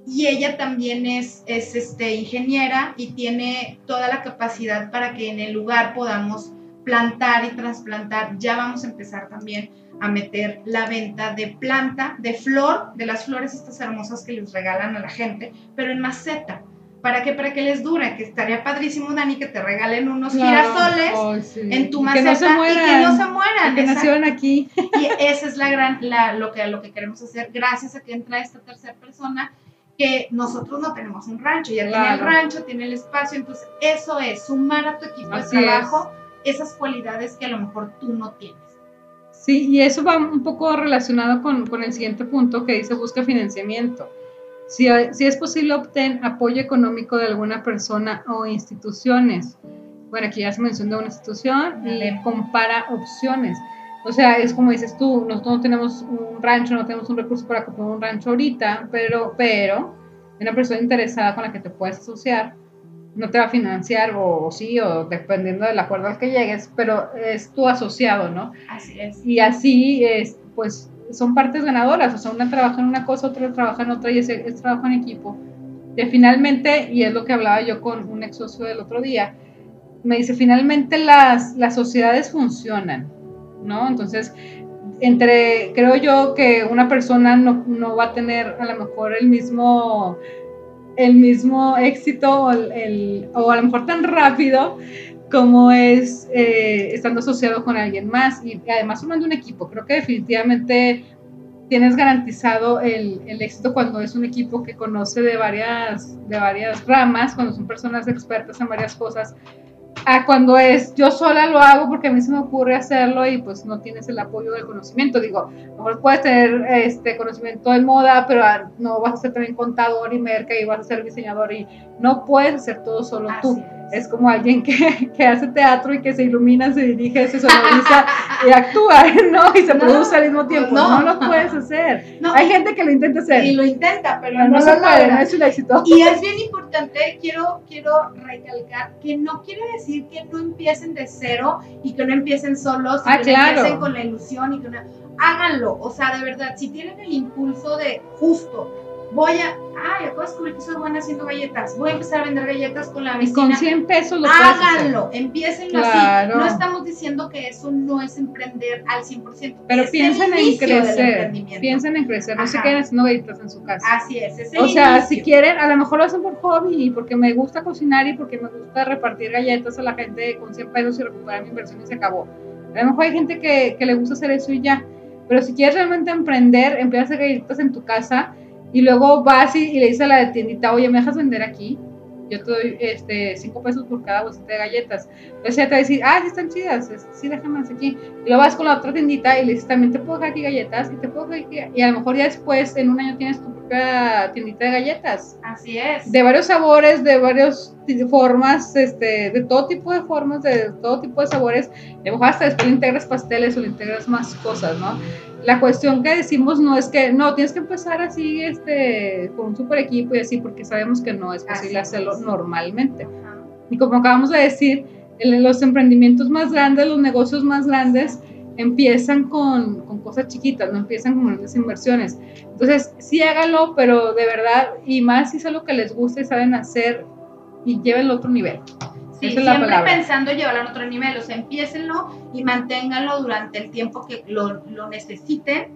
y ella también es, es este, ingeniera y tiene toda la capacidad para que en el lugar podamos plantar y trasplantar. Ya vamos a empezar también a meter la venta de planta, de flor, de las flores estas hermosas que les regalan a la gente, pero en maceta ¿Para qué? Para que les dure, que estaría padrísimo, Dani, que te regalen unos girasoles en tu maceta y que no se mueran, y que no se mueran. Que nacieron aquí. Y esa es la gran, la, lo, que, lo que queremos hacer, gracias a que entra esta tercera persona, que nosotros no tenemos un rancho, ya tiene el rancho, tiene el espacio, entonces eso es, sumar a tu equipo de trabajo esas cualidades que a lo mejor tú no tienes. Sí, y eso va un poco relacionado con, con el siguiente punto que dice busca financiamiento si, es posible, obtener apoyo económico de alguna persona o instituciones. Bueno, aquí ya se mencionó una institución, le compara opciones. O sea, es como dices tú, nosotros no tenemos un rancho, no tenemos un recurso para comprar un rancho ahorita, pero, pero una persona interesada con la que te puedes asociar no te va a financiar o, sí, o dependiendo del acuerdo al que llegues, pero es tu asociado, ¿no? Así es. Y así, es, pues, son partes ganadoras, o sea, una trabaja en una cosa, otra trabaja en otra y es, es trabajo en equipo. Que finalmente, y es lo que hablaba yo con un ex socio del otro día, me dice, finalmente las, las sociedades funcionan, ¿no? Entonces, entre, creo yo que una persona no, no va a tener a lo mejor el mismo el mismo éxito o, el, o a lo mejor tan rápido como es eh, estando asociado con alguien más y además formando un equipo. Creo que definitivamente tienes garantizado el, el, éxito cuando es un equipo que conoce de varias, de varias ramas, cuando son personas expertas en varias cosas a cuando es yo sola lo hago porque a mí se me ocurre hacerlo y pues no tienes el apoyo del conocimiento. Digo, a lo mejor puedes tener este conocimiento de moda, pero no vas a ser también contador y merca y vas a ser diseñador y no puedes hacer todo solo tú es como alguien que, que, hace teatro y que se ilumina, se dirige, se sonoriza y actúa, ¿no? Y se produce al mismo tiempo. No, no lo puedes hacer. Hay gente que lo intenta hacer. Y lo intenta, pero, no, no, se puede, no es un éxito. Y es bien importante, quiero, quiero recalcar que no quiere decir que no empiecen de cero y que no empiecen solos, y ah, que claro. no empiecen con la ilusión y que no... Háganlo, o sea, de verdad, si tienen el impulso de justo, voy a, ay, acabo de descubrir que soy buena haciendo galletas, voy a empezar a vender galletas con la vecina. Con 100 pesos lo Háganlo, empiecenlo claro. así. No estamos diciendo que eso no es emprender al 100%. Pero es piensen en crecer, piensen en crecer, no se queden haciendo galletas en su casa. Así es, es O sea, inicio. si quieren, a lo mejor lo hacen por hobby, porque me gusta cocinar y porque me gusta repartir galletas a la gente con 100 pesos y recuperar mi inversión y se acabó. A lo mejor hay gente que, que le gusta hacer eso y ya. Pero si quieres realmente emprender, empieza a hacer galletas en tu casa y luego vas y, y, le dices a la tiendita, oye, ¿me dejas vender aquí? Yo te doy este, cinco pesos por cada bolsita de galletas. Entonces ella te va a decir, ah, sí están chidas, sí, déjame aquí. Y luego vas con la otra tiendita y le dices, también te puedo dejar aquí galletas y te puedo dejar aquí. Y a lo mejor ya después, en un año, tienes tu propia tiendita de galletas. Así es. De varios sabores, de varias formas, este, de todo tipo de formas, de todo tipo de sabores. Y a lo mejor hasta después le integras pasteles o le integras más cosas, ¿no? La cuestión que decimos no es que, no, tienes que empezar así, este, con un super equipo y así, porque sabemos que no es posible así hacerlo es. normalmente. Ajá. Y como acabamos de decir, los emprendimientos más grandes, los negocios más grandes, empiezan con, con cosas chiquitas, no empiezan con grandes inversiones. Entonces, sí háganlo, pero de verdad, y más si es algo que les gusta y saben hacer, y llévenlo a otro nivel. Sí, Esa es siempre la pensando llevarlo a otro nivel, o sea, empiecenlo y manténganlo durante el tiempo que lo, lo necesiten,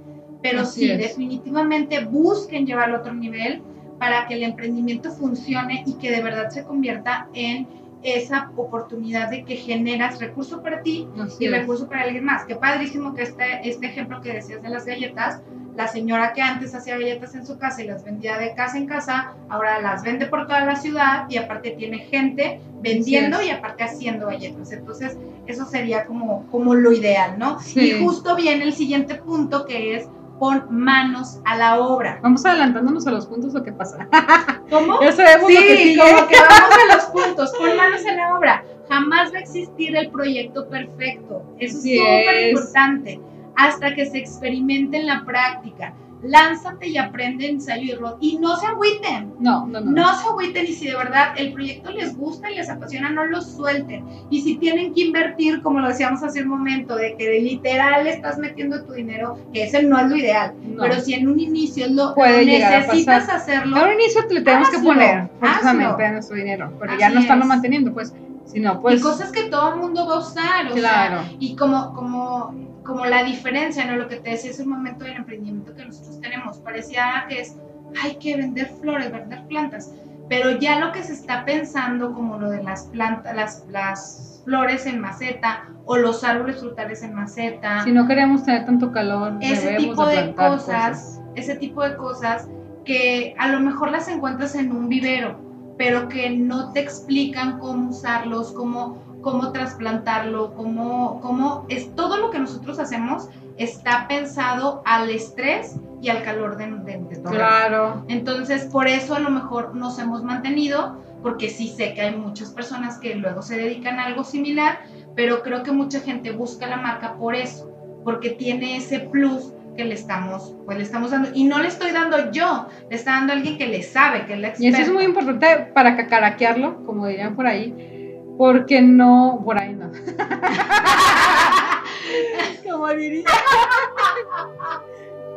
pero Así sí, es. definitivamente busquen llevarlo a otro nivel para que el emprendimiento funcione y que de verdad se convierta en esa oportunidad de que generas recurso para ti Así y es. recurso para alguien más. Qué padrísimo que este, este ejemplo que decías de las galletas, la señora que antes hacía galletas en su casa y las vendía de casa en casa, ahora las vende por toda la ciudad y aparte tiene gente vendiendo y aparte haciendo galletas. Entonces, eso sería como, como lo ideal, ¿no? Sí. Y justo viene el siguiente punto que es pon manos a la obra. Vamos adelantándonos a los puntos o qué pasa. ¿Cómo? ya sabemos Sí, lo que sigue. como que vamos a los puntos, pon manos en la obra. Jamás va a existir el proyecto perfecto. Eso es súper importante. Hasta que se experimente en la práctica. Lánzate y aprende ensayo y error. Y no se agüiten. No, no, no. No se agüiten y si de verdad el proyecto les gusta y les apasiona, no lo suelten. Y si tienen que invertir, como lo decíamos hace un momento, de que de literal estás metiendo tu dinero, que ese no es lo ideal, No. pero si en un inicio lo, Puede lo necesitas hacerlo, A un inicio le tenemos que poner forzosamente a nuestro dinero, pero Así ya no están es. manteniendo, pues, si no, pues, y cosas que todo el mundo va a usar, o claro. sea, y como, como, como la diferencia, ¿no? Lo que te decía es el momento del emprendimiento que nosotros tenemos. Parecía que es, hay que vender flores, vender plantas, pero ya lo que se está pensando, como lo de las plantas, las, las flores en maceta o los árboles frutales en maceta, si no queremos tener tanto calor, ese debemos tipo de plantar cosas, ese tipo de cosas que a lo mejor las encuentras en un vivero, pero que no te explican cómo usarlos, cómo, cómo trasplantarlo, cómo, cómo es todo lo que nosotros hacemos está pensado al estrés y al calor de, de, de todo. Claro, Entonces, por eso a lo mejor nos hemos mantenido, porque sí sé que hay muchas personas que luego se dedican a algo similar, pero creo que mucha gente busca la marca por eso, porque tiene ese plus que le estamos, pues le estamos dando. Y no le estoy dando yo, le está dando alguien que le sabe, que es la Y eso es muy importante para cacaraquearlo, como dirían por ahí, porque no, por ahí no. como diría.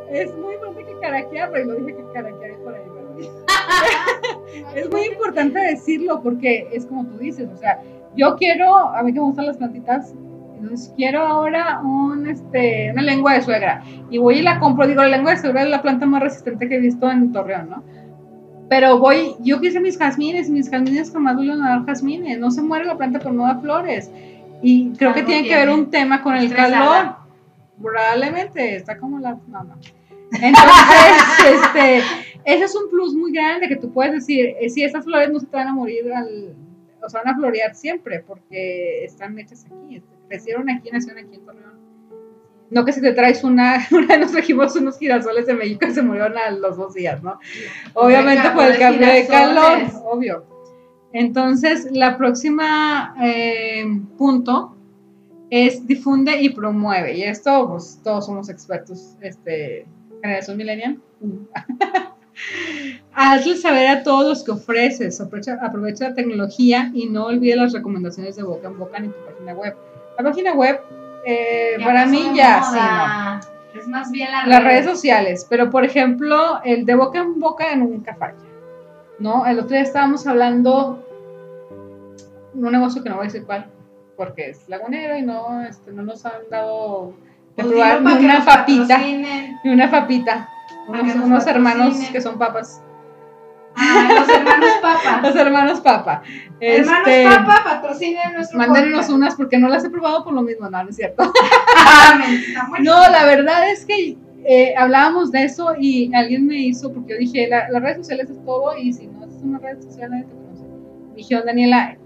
es muy importante cacaraquearlo, y lo dije que cacaraquear es por ahí, ¿verdad? es muy importante decirlo porque es como tú dices, o sea, yo quiero, a mí que me gustan las plantitas, entonces quiero ahora un, este, una lengua de suegra y voy y la compro, digo, la lengua de suegra es la planta más resistente que he visto en Torreón, ¿no? Pero voy, yo quise mis jazmines mis jazmines jamás vuelven a dar jazmines, no se muere la planta pero no da flores. Y creo que tiene que ver un tema con el calor. Probablemente, está como la... No, no. Entonces, este, ese es un plus muy grande que tú puedes decir, eh, si estas flores no se te van a morir, al, o sea, van a florear siempre porque están hechas aquí, este, crecieron aquí, nacieron aquí en Torreón. No que si te traes una, una nos trajimos unos girasoles de México y se murieron a los dos días, ¿no? Obviamente por el cambio de calor, obvio. Entonces, la próxima eh, punto es difunde y promueve. Y esto, pues todos somos expertos, este, generación millennial. Hazle saber a todos los que ofreces, aprovecha, aprovecha la tecnología y no olvide las recomendaciones de boca en boca en tu página web. La página web, eh, para mí ya, sí, no. Es más bien la las redes sociales, pero por ejemplo, el de boca en boca nunca falla. ¿No? El otro día estábamos hablando de un negocio que no voy a decir cuál, porque es lagunero y no, este, no nos han dado de Pues probar ni una papita, ni una papita. Unos, unos hermanos que son papas. Ah, los hermanos Papa. Los hermanos papa. Hermanos Este, Papa, patrocinen nuestro Mándenos unas porque no las he probado por lo mismo, no, no es cierto. Ah. No, la verdad es que eh, hablábamos de eso y alguien me hizo, porque yo dije, la- las redes sociales es todo y si no es una red social nadie te conoce. Dijeron, Daniela,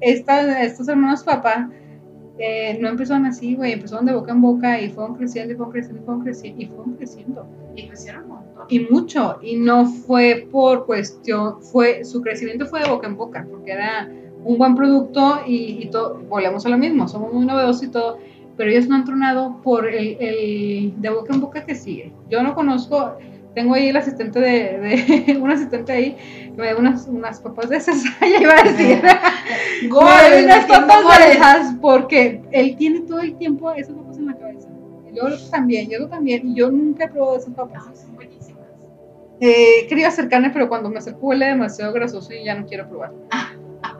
esta- estos hermanos papá eh, no empezaron así, güey, empezaron de boca en boca y fueron creciendo y fueron creciendo y fueron creciendo y fueron creciendo. Y crecieron. Y mucho, y no fue por cuestión, fue, su crecimiento fue de boca en boca, porque era un buen producto y, y todo, volvemos a lo mismo, somos muy novedosos y todo, pero ellos no han tronado por el, el de boca en boca que sigue. Yo no conozco, tengo ahí el asistente de, de un asistente ahí, que me da unas, unas papas de esas, ya iba a decir, me Goles, unas papas de esas, porque él tiene todo el tiempo esas papas en la cabeza. Yo también, yo también, y yo nunca he probado esas papas. Ah. Eh, quería acercarme, pero cuando me acerco huele demasiado grasoso y ya no quiero probar.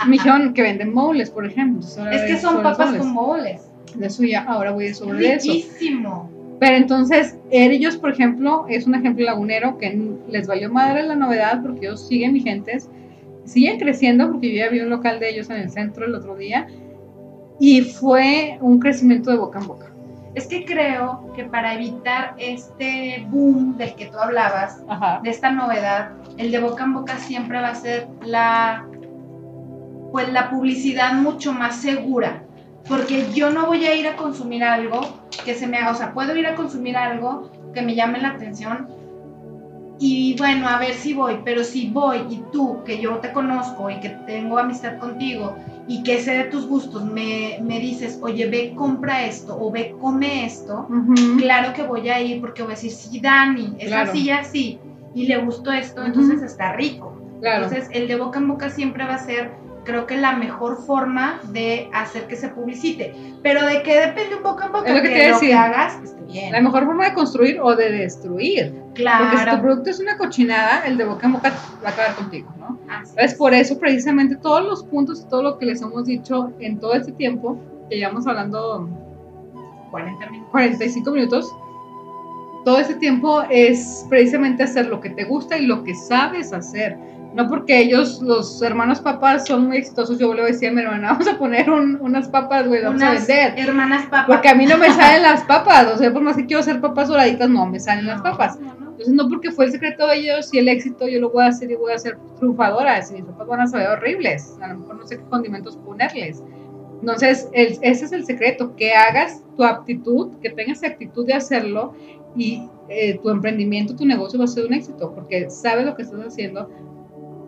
Me dijeron que venden moles, por ejemplo. Es que son sobre papas moles. con boles. De eso ya, ahora voy sobre eso. Riquísimo. Pero entonces, ellos, por ejemplo, es un ejemplo lagunero que les valió madre la novedad porque ellos siguen vigentes, siguen creciendo porque yo ya vi un local de ellos en el centro el otro día y fue un crecimiento de boca en boca. Es que creo que para evitar este boom del que tú hablabas, Ajá. de esta novedad, el de boca en boca siempre va a ser la pues la publicidad mucho más segura, porque yo no voy a ir a consumir algo que se me haga, o sea, puedo ir a consumir algo que me llame la atención y bueno, a ver si voy, pero si voy y tú, que yo te conozco y que tengo amistad contigo y que sé de tus gustos, me, me dices, oye, ve, compra esto o ve, come esto, claro que voy a ir porque voy a decir, sí, Dani, es Claro. así y así, y le gustó esto, entonces está rico. Claro. Entonces, el de boca en boca siempre va a ser, creo que la mejor forma de hacer que se publicite. Pero de qué depende un boca en boca, Es lo que te iba a lo que hagas esté bien. la mejor forma de construir o de destruir. Porque si tu claro. producto es una cochinada, el de boca en boca va a acabar contigo, ¿no? Así Es por eso precisamente todos los puntos y todo lo que les hemos dicho en todo este tiempo, que llevamos hablando 40 minutos. 45 minutos, todo ese tiempo es precisamente hacer lo que te gusta y lo que sabes hacer. No porque ellos, los hermanos papás, son muy exitosos. Yo le voy a mi hermana, vamos a poner un- unas papas, güey, vamos a vender. hermanas papas. Porque a mí no me salen las papas. O sea, por más que quiero hacer papas doraditas, no me salen las papas. no, no. Entonces, no porque fue el secreto de ellos y el éxito, yo lo voy a hacer y voy a ser triunfadora. Si mis papas van a saber horribles, a lo mejor no sé qué condimentos ponerles. Entonces, el- ese es el secreto, que hagas tu aptitud, que tengas actitud de hacerlo y eh, tu emprendimiento, tu negocio va a ser un éxito, porque sabes lo que estás haciendo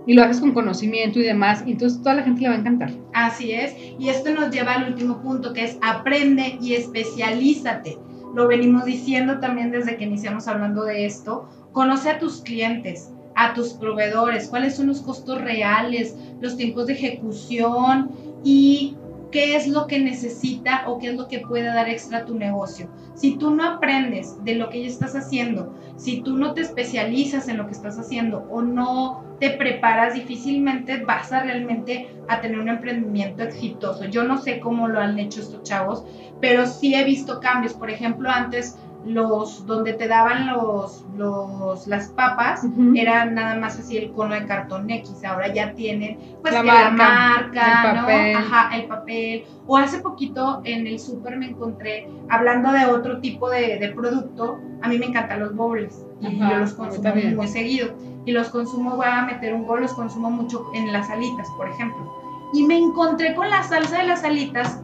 y lo haces con conocimiento y demás, entonces toda la gente le va a encantar. Así es. Y esto nos lleva al último punto, que es aprende y especialízate. lo venimos diciendo también desde que iniciamos hablando de esto, conoce a tus clientes, a tus proveedores, cuáles son los costos reales, los tiempos de ejecución y qué es lo que necesita o qué es lo que puede dar extra a tu negocio. Si tú no aprendes de lo que ya estás haciendo, si tú no te especializas en lo que estás haciendo o no te preparas, difícilmente vas a realmente a tener un emprendimiento exitoso. Yo no sé cómo lo han hecho estos chavos, pero sí he visto cambios. Por ejemplo, antes los donde te daban los, los las papas eran nada más así el cono de cartón X, ahora ya tienen pues la, marca, el papel. Ajá, el papel. O hace poquito en el súper me encontré, hablando de otro tipo de, de, producto, a mí me encantan los bowls y yo los consumo muy seguido. Y los consumo, voy a meter un gol, los consumo mucho en las alitas, por ejemplo. Y me encontré con la salsa de las alitas,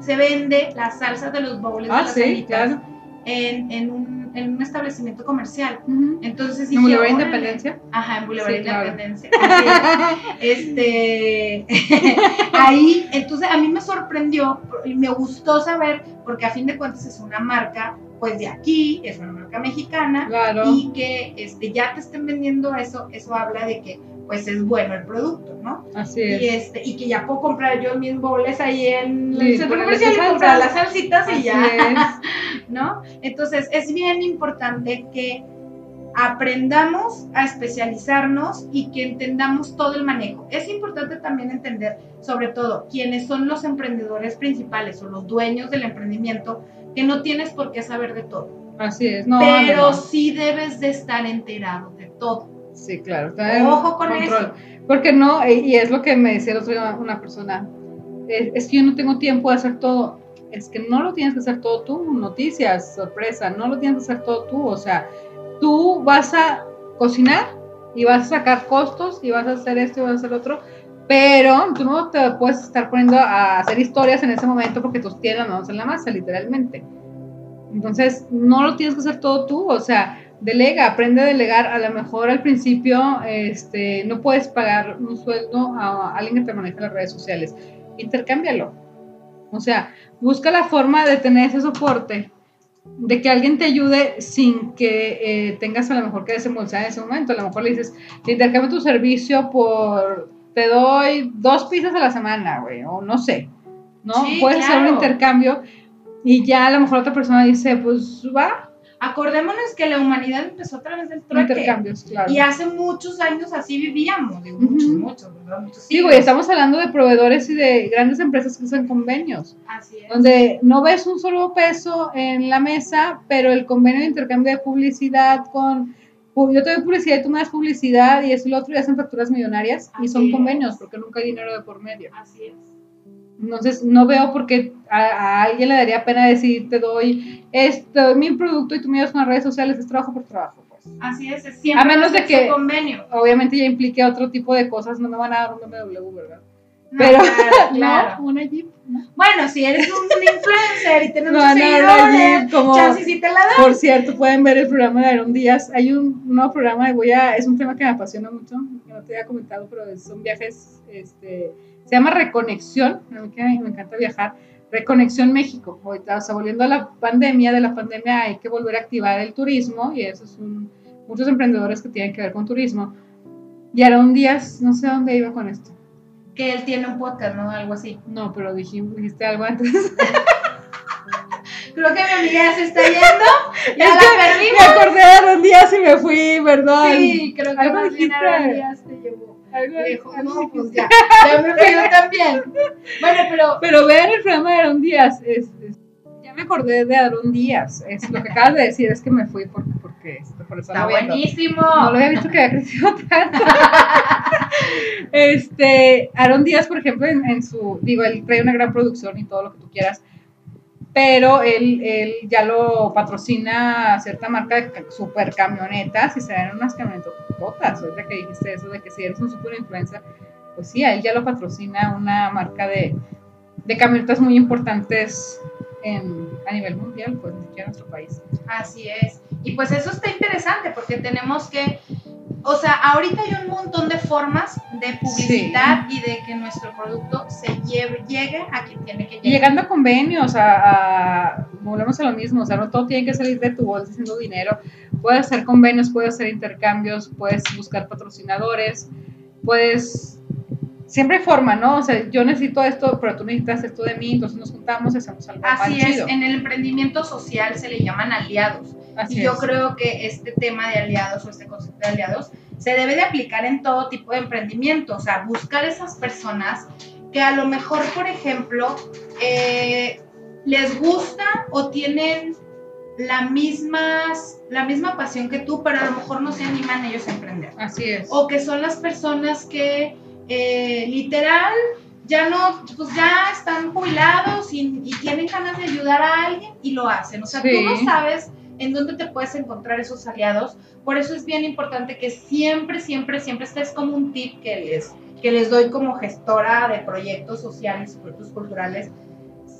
se vende la salsa de los bowls de ah, las sí, alitas. Claro en, en, un, en un establecimiento comercial. Entonces, ¿En Boulevard Independencia? Ajá, en Boulevard Independencia. este, ahí, entonces a mí me sorprendió y me gustó saber, porque a fin de cuentas es una marca pues de aquí, es una marca mexicana, claro. y que este, ya te estén vendiendo eso, eso habla de que pues es bueno el producto, ¿no? Así es. Y, este, y que ya puedo comprar yo mis boles ahí en el centro comercial y comprar las salsitas y ya, ¿no? Entonces es bien importante que aprendamos a especializarnos y que entendamos todo el manejo. Es importante también entender, sobre todo, quiénes son los emprendedores principales o los dueños del emprendimiento, que no tienes por qué saber de todo. Así es, no. Pero sí debes de estar enterado de todo. Sí, claro. Ojo con eso. Porque no, y es lo que me decía el otro día una persona, es, que yo no tengo tiempo de hacer todo. Es que no lo tienes que hacer todo tú, noticias, sorpresa, no lo tienes que hacer todo tú. O sea, tú vas a cocinar y vas a sacar costos y vas a hacer esto y vas a hacer otro, pero tú no te puedes estar poniendo a hacer historias en ese momento porque tú tienes las manos en la masa, literalmente. Entonces, no lo tienes que hacer todo tú, o sea, delega, aprende a delegar. A lo mejor al principio este, no puedes pagar un sueldo a alguien que te maneja las redes sociales. Intercámbialo. O sea, busca la forma de tener ese soporte, de que alguien te ayude sin que eh, tengas a lo mejor que desembolsar en ese momento. A lo mejor le dices, te intercambio tu servicio por, te doy dos pizzas a la semana, güey, o no sé, ¿no? Puedes hacer un intercambio y ya a lo mejor otra persona dice, pues va, Acordémonos que la humanidad empezó a través del trueque. Intercambios, claro. Y hace muchos años así vivíamos, digo, muchos, muchos, ¿verdad? Muchos Digo, y estamos hablando de proveedores y de grandes empresas que usan convenios. Así es. Donde no ves un solo peso en la mesa, pero el convenio de intercambio de publicidad con yo te doy publicidad y tú me das publicidad y eso y lo otro y hacen facturas millonarias y son convenios porque nunca hay dinero de por medio. Así es. Entonces, no veo por qué a, alguien le daría pena decir, te doy esto, mi producto y tú me das unas redes sociales, es trabajo por trabajo. Pues. Así es, es siempre a menos de que, convenio. obviamente ya implique otro tipo de cosas, no me van a dar un BMW, ¿verdad? Pero, claro, una Jeep. Bueno, si eres un influencer y tienes muchos seguidores, como, si te la dan. Por cierto, pueden ver el programa de Aaron Díaz. Hay un nuevo programa, voy a, es un tema que me apasiona mucho, que no te había comentado, pero son viajes, este se llama Reconexión, a mí que me encanta viajar, Reconexión México. Ahorita, o sea, volviendo a la pandemia, de la pandemia hay que volver a activar el turismo y eso es muchos emprendedores que tienen que ver con turismo. Y un Díaz, no sé dónde iba con esto. Que él tiene un podcast, ¿no? Algo así. No, pero dijiste algo antes. Creo que mi amiga se está yendo. Ya la perdimos. Me acordé de Aaron Díaz y me fui, perdón. Sí, creo que bien Aaron Díaz te llevó. Dijo, no, pues ya, ya me yo también. Bueno, pero. Pero vean el programa de Aaron Díaz. Es, ya me acordé de Aaron Díaz. Es, lo que acabas de decir es que me fui porque, porque por eso Está buenísimo. No lo había visto que había crecido tanto. este, Aaron Díaz, por ejemplo, en, en, su. Digo, él trae una gran producción y todo lo que tú quieras pero él, él ya lo patrocina cierta marca de super camionetas y se ven unas camionetas ahorita que dijiste eso de que si eres un super influencer, pues sí, a él ya lo patrocina una marca de, de camionetas muy importantes en, a nivel mundial, pues siquiera en nuestro país. Así es. Y pues eso está interesante porque tenemos que o sea, ahorita hay un montón de formas de publicitar y de que nuestro producto se lleve, llegue a quien tiene que llegar. llegando a convenios, a, volvemos a lo mismo, o sea, no todo tiene que salir de tu bolsa haciendo dinero. Puedes hacer convenios, puedes hacer intercambios, puedes buscar patrocinadores, puedes... Siempre hay forma, ¿no? O sea, yo necesito esto, pero tú necesitas esto de mí, entonces nos juntamos y hacemos algo Así más es, chido. en el emprendimiento social se le llaman aliados. Así y yo es. creo que este tema de aliados o este concepto de aliados se debe de aplicar en todo tipo de emprendimiento, o sea, buscar esas personas que a lo mejor, por ejemplo, eh, les gusta o tienen la misma, la misma pasión que tú, pero a lo mejor no se animan ellos a emprender. Así es. O que son las personas que eh, literal ya no, pues ya están jubilados y, y tienen ganas de ayudar a alguien y lo hacen. O sea, Sí. tú no sabes en dónde te puedes encontrar esos aliados. Por eso es bien importante que siempre, siempre, siempre, este es como un tip que les, que les doy como gestora de proyectos sociales y proyectos culturales.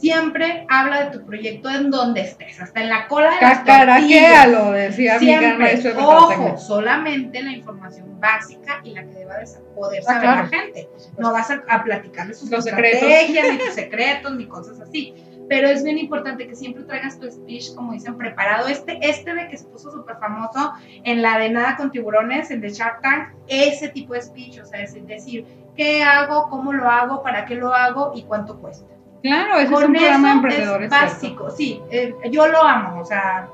Siempre habla de tu proyecto en donde estés, hasta en la cola de. Cacaraquéalo, decía mi Siempre, maestro de ojo, solamente la información básica y la que deba de poder Ah, saber claro. la gente. No vas a, a platicarles sus Los secretos. estrategias, ni tus secretos, ni cosas así. Pero es bien importante que siempre traigas tu speech, como dicen, preparado. Este, este de que se puso súper famoso en la de Nada con Tiburones, en The Shark Tank, ese tipo de speech, o sea, es decir, ¿qué hago? ¿Cómo lo hago? ¿Para qué lo hago? ¿Y cuánto cuesta? Claro, ese es Con un programa de emprendedores. es básico, sí, eh, yo lo amo, o sea,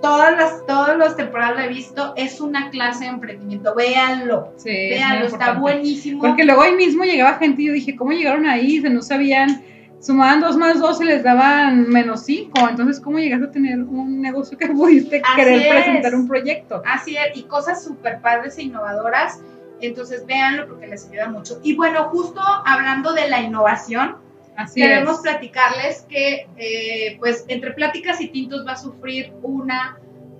todas las, todas las temporadas lo he visto, es una clase de emprendimiento, véanlo. Sí, es véanlo, está importante. buenísimo. Porque luego ahí mismo llegaba gente y yo dije, ¿cómo llegaron ahí? Se no sabían, sumaban dos más dos y les daban menos cinco. Entonces, ¿cómo llegaste a tener un negocio que pudiste Así querer es. presentar un proyecto? Así es, y cosas súper padres e innovadoras, entonces véanlo porque les ayuda mucho. Y bueno, justo hablando de la innovación, Así queremos es. platicarles que, eh, pues, entre pláticas y tintos va a sufrir una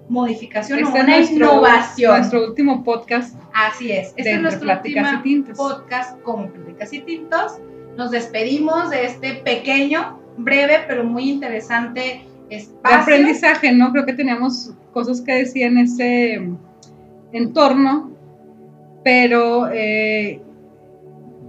modificación o Este es una nuestro, innovación. nuestro último podcast Así es. Este es nuestro último podcast con Pláticas y Tintos. Nos despedimos de este pequeño, breve, pero muy interesante de espacio. aprendizaje, ¿no? Creo que teníamos cosas que decir en ese entorno, pero eh,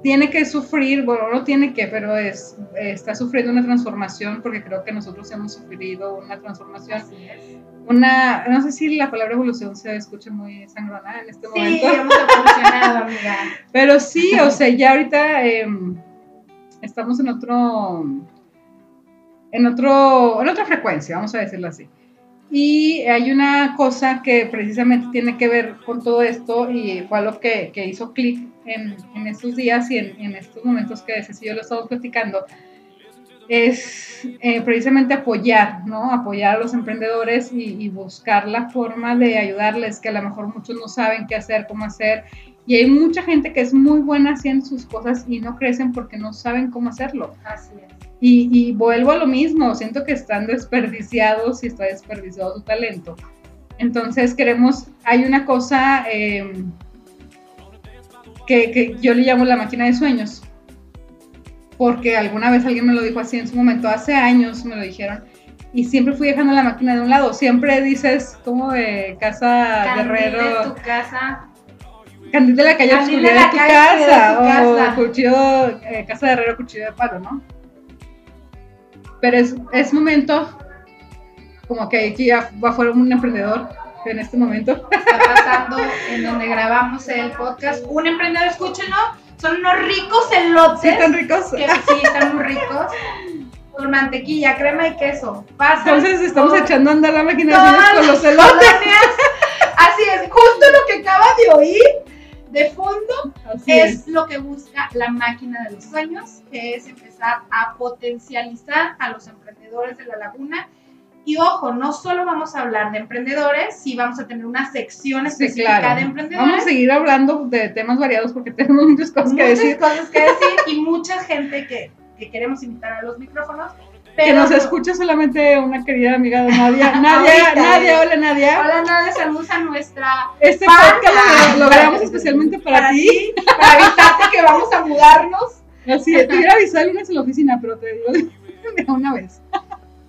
tiene que sufrir, bueno, no tiene que, pero es, está sufriendo una transformación, porque creo que nosotros hemos sufrido una transformación, Así es. una, no sé si la palabra evolución se escucha muy sangrona en este Sí, momento, hemos evolucionado, amiga. pero sí, o sea, ya ahorita em, estamos en otro, en otro, en otra frecuencia, vamos a decirlo así. Y hay una cosa que precisamente tiene que ver con todo esto y fue lo que, que hizo clic en, en estos días y en, en estos momentos que Ceci y yo lo estamos platicando, es eh, precisamente apoyar, ¿no? Apoyar a los emprendedores y, y buscar la forma de ayudarles, que a lo mejor muchos no saben qué hacer, cómo hacer. Y hay mucha gente que es muy buena haciendo sus cosas y no crecen porque no saben cómo hacerlo. Así es. Y, y vuelvo a lo mismo, siento que están desperdiciados y está desperdiciado su talento. Entonces queremos, hay una cosa eh, que, que yo le llamo la máquina de sueños, porque alguna vez alguien me lo dijo así en su momento, hace años me lo dijeron, y siempre fui dejando la máquina de un lado, siempre dices como de casa de tu casa. Candil de la calle Candil de la tu calle casa, de tu casa. o cuchillo, eh, casa de herrero, cuchillo de palo, ¿no? Pero es, es momento, como que aquí ya va fuera un emprendedor en este momento. Está pasando en donde grabamos el podcast. Un emprendedor, escúchenlo. Son unos ricos elotes. Sí, están ricos. que sí, están muy ricos. Con mantequilla, crema y queso. Pasan Entonces estamos por echando a andar la máquina con los elotes. colonias. Así es, justo lo que acaba de oír de fondo Así es es. lo que busca la máquina de los sueños, que es empezar a potencializar a los emprendedores de la laguna. Y ojo, no solo vamos a hablar de emprendedores, sí vamos a tener una sección Sí, específica claro. de emprendedores. Vamos a seguir hablando de temas variados porque tenemos muchas cosas que muchas decir. cosas que decir y mucha gente que, que queremos invitar a los micrófonos. Que nos escucha solamente una querida amiga de Nadia. Nadia, Nadia, hola Nadia. Hola, Nadia, saludos a nuestra Este podcast lo, lo grabamos especialmente para, ti. para avisarte que vamos a mudarnos. Así es, te hubiera avisado el lunes en la oficina, pero te digo de una vez.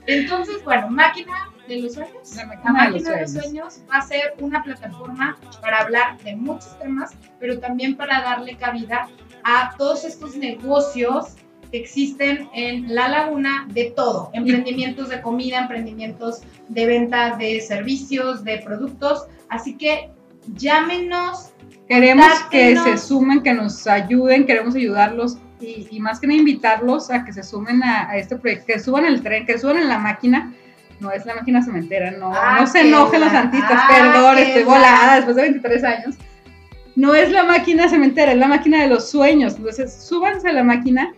Entonces, bueno, máquina de los sueños. La La máquina máquina, de los de los sueños va a ser una plataforma para hablar de muchos temas, pero también para darle cabida a todos estos negocios que existen en La Laguna de todo, emprendimientos de comida, emprendimientos de venta de servicios, de productos. Así que llámenos. Queremos que se sumen, que nos ayuden, queremos ayudarlos y, más que nada invitarlos a que se sumen a, este proyecto, que suban el tren, que suban en la máquina. No es la máquina cementera, no, Ah, no se enojen los la- santitos, ah, perdón, estoy la- volada después de 23 años. No es la máquina cementera, es la máquina de los sueños. Entonces, súbanse a la máquina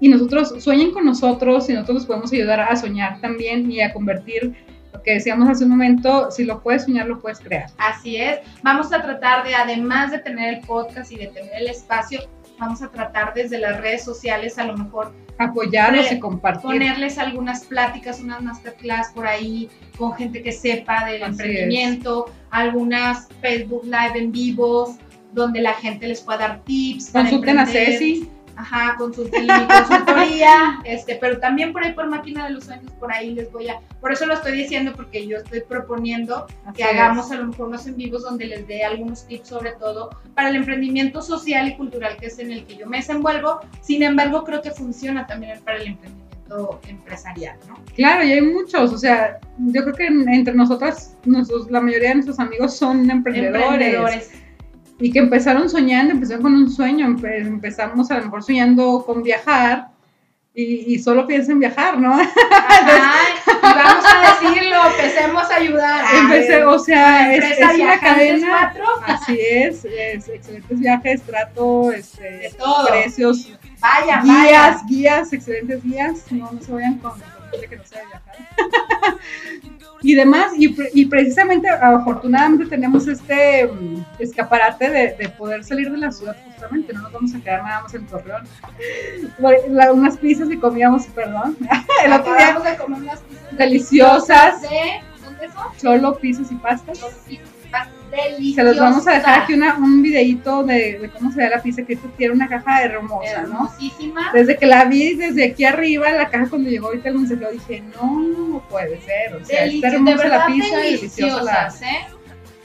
y nosotros sueñen con nosotros y nosotros los podemos ayudar a soñar también y a convertir lo que decíamos hace un momento, si lo puedes soñar, lo puedes crear. Así es. Vamos a tratar de, además de tener el podcast y de tener el espacio, vamos a tratar desde las redes sociales a lo mejor Apoyarlos y compartir. ponerles algunas pláticas, unas masterclass por ahí con gente que sepa del Así emprendimiento, algunas Facebook Live en vivos donde la gente les pueda dar tips. para Consulten a emprender. Ceci. Ajá, consulten mi consultoría, este, pero también por ahí por Máquina de los Sueños, por ahí les voy a, por eso lo estoy diciendo, porque yo estoy proponiendo que es. hagamos a lo mejor unos en vivos donde les dé algunos tips sobre todo para el emprendimiento social y cultural que es en el que yo me desenvuelvo, sin embargo creo que funciona también para el emprendimiento empresarial, ¿no? Claro, y hay muchos, o sea, yo creo que en- entre nosotras, nuestros, la mayoría de nuestros amigos son emprendedores, Emprendedores. Y que empezaron soñando, empezaron con un sueño, empe- empezamos a lo mejor soñando con viajar y, y solo piensa en viajar, ¿no? Ajá, y vamos a decirlo, empecemos a ayudar. a Empecé, o sea, es, es una cadena, así es, es excelentes viajes, trato, este, precios, Vaya, guías, vaya. guías, excelentes guías, no, no se vayan con, que no sabe viajar. y demás, y, pre- y precisamente, afortunadamente tenemos este mm, escaparate de, de poder salir de la ciudad justamente, no nos vamos a quedar nada más en Torreón. La- unas pizzas que comíamos, perdón, el otro día, comer unas pizzas deliciosas, de, ¿dónde son? solo pizzas y pastas. Los pizzas Se los vamos a dejar aquí una, un videito de, de cómo se ve la pizza, que esto tiene una caja hermosa, ¿no? Hermosísima. Desde que la vi desde aquí arriba, la caja cuando llegó ahorita el mensajero, dije, no, no puede ser. O sea, está hermosa la pizza y deliciosa la. ¿eh?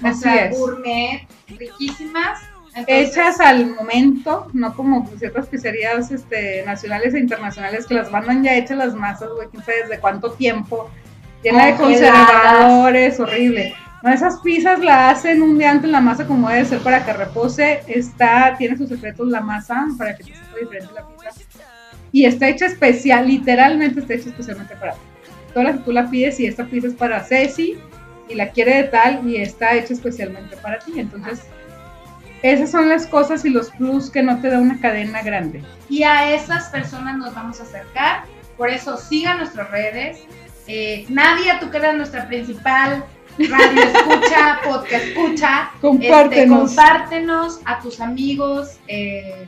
O Así sea, es. gourmet, riquísimas. Entonces, Hechas al momento, no como ciertas pizzerías este, nacionales e internacionales que las mandan ya hechas las masas, güey, quién sabe desde cuánto tiempo. Llena de conservadores, horrible. Esas pizzas la hacen un día antes la masa como debe ser para que repose. Está, tiene sus secretos la masa para que te sepa diferente la pizza. Y está hecha especial, literalmente está hecha especialmente para ti. Todas las que tú la pides y esta pizza es para Ceci y la quiere de tal y está hecha especialmente para ti. Entonces, esas son las cosas y los plus que no te da una cadena grande. Y a esas personas nos vamos a acercar. Por eso sigan nuestras redes. Eh, Nadia, tú que eres nuestra principal radio escucha, podcast escucha. Este, Compártenos. compártenos a tus amigos eh,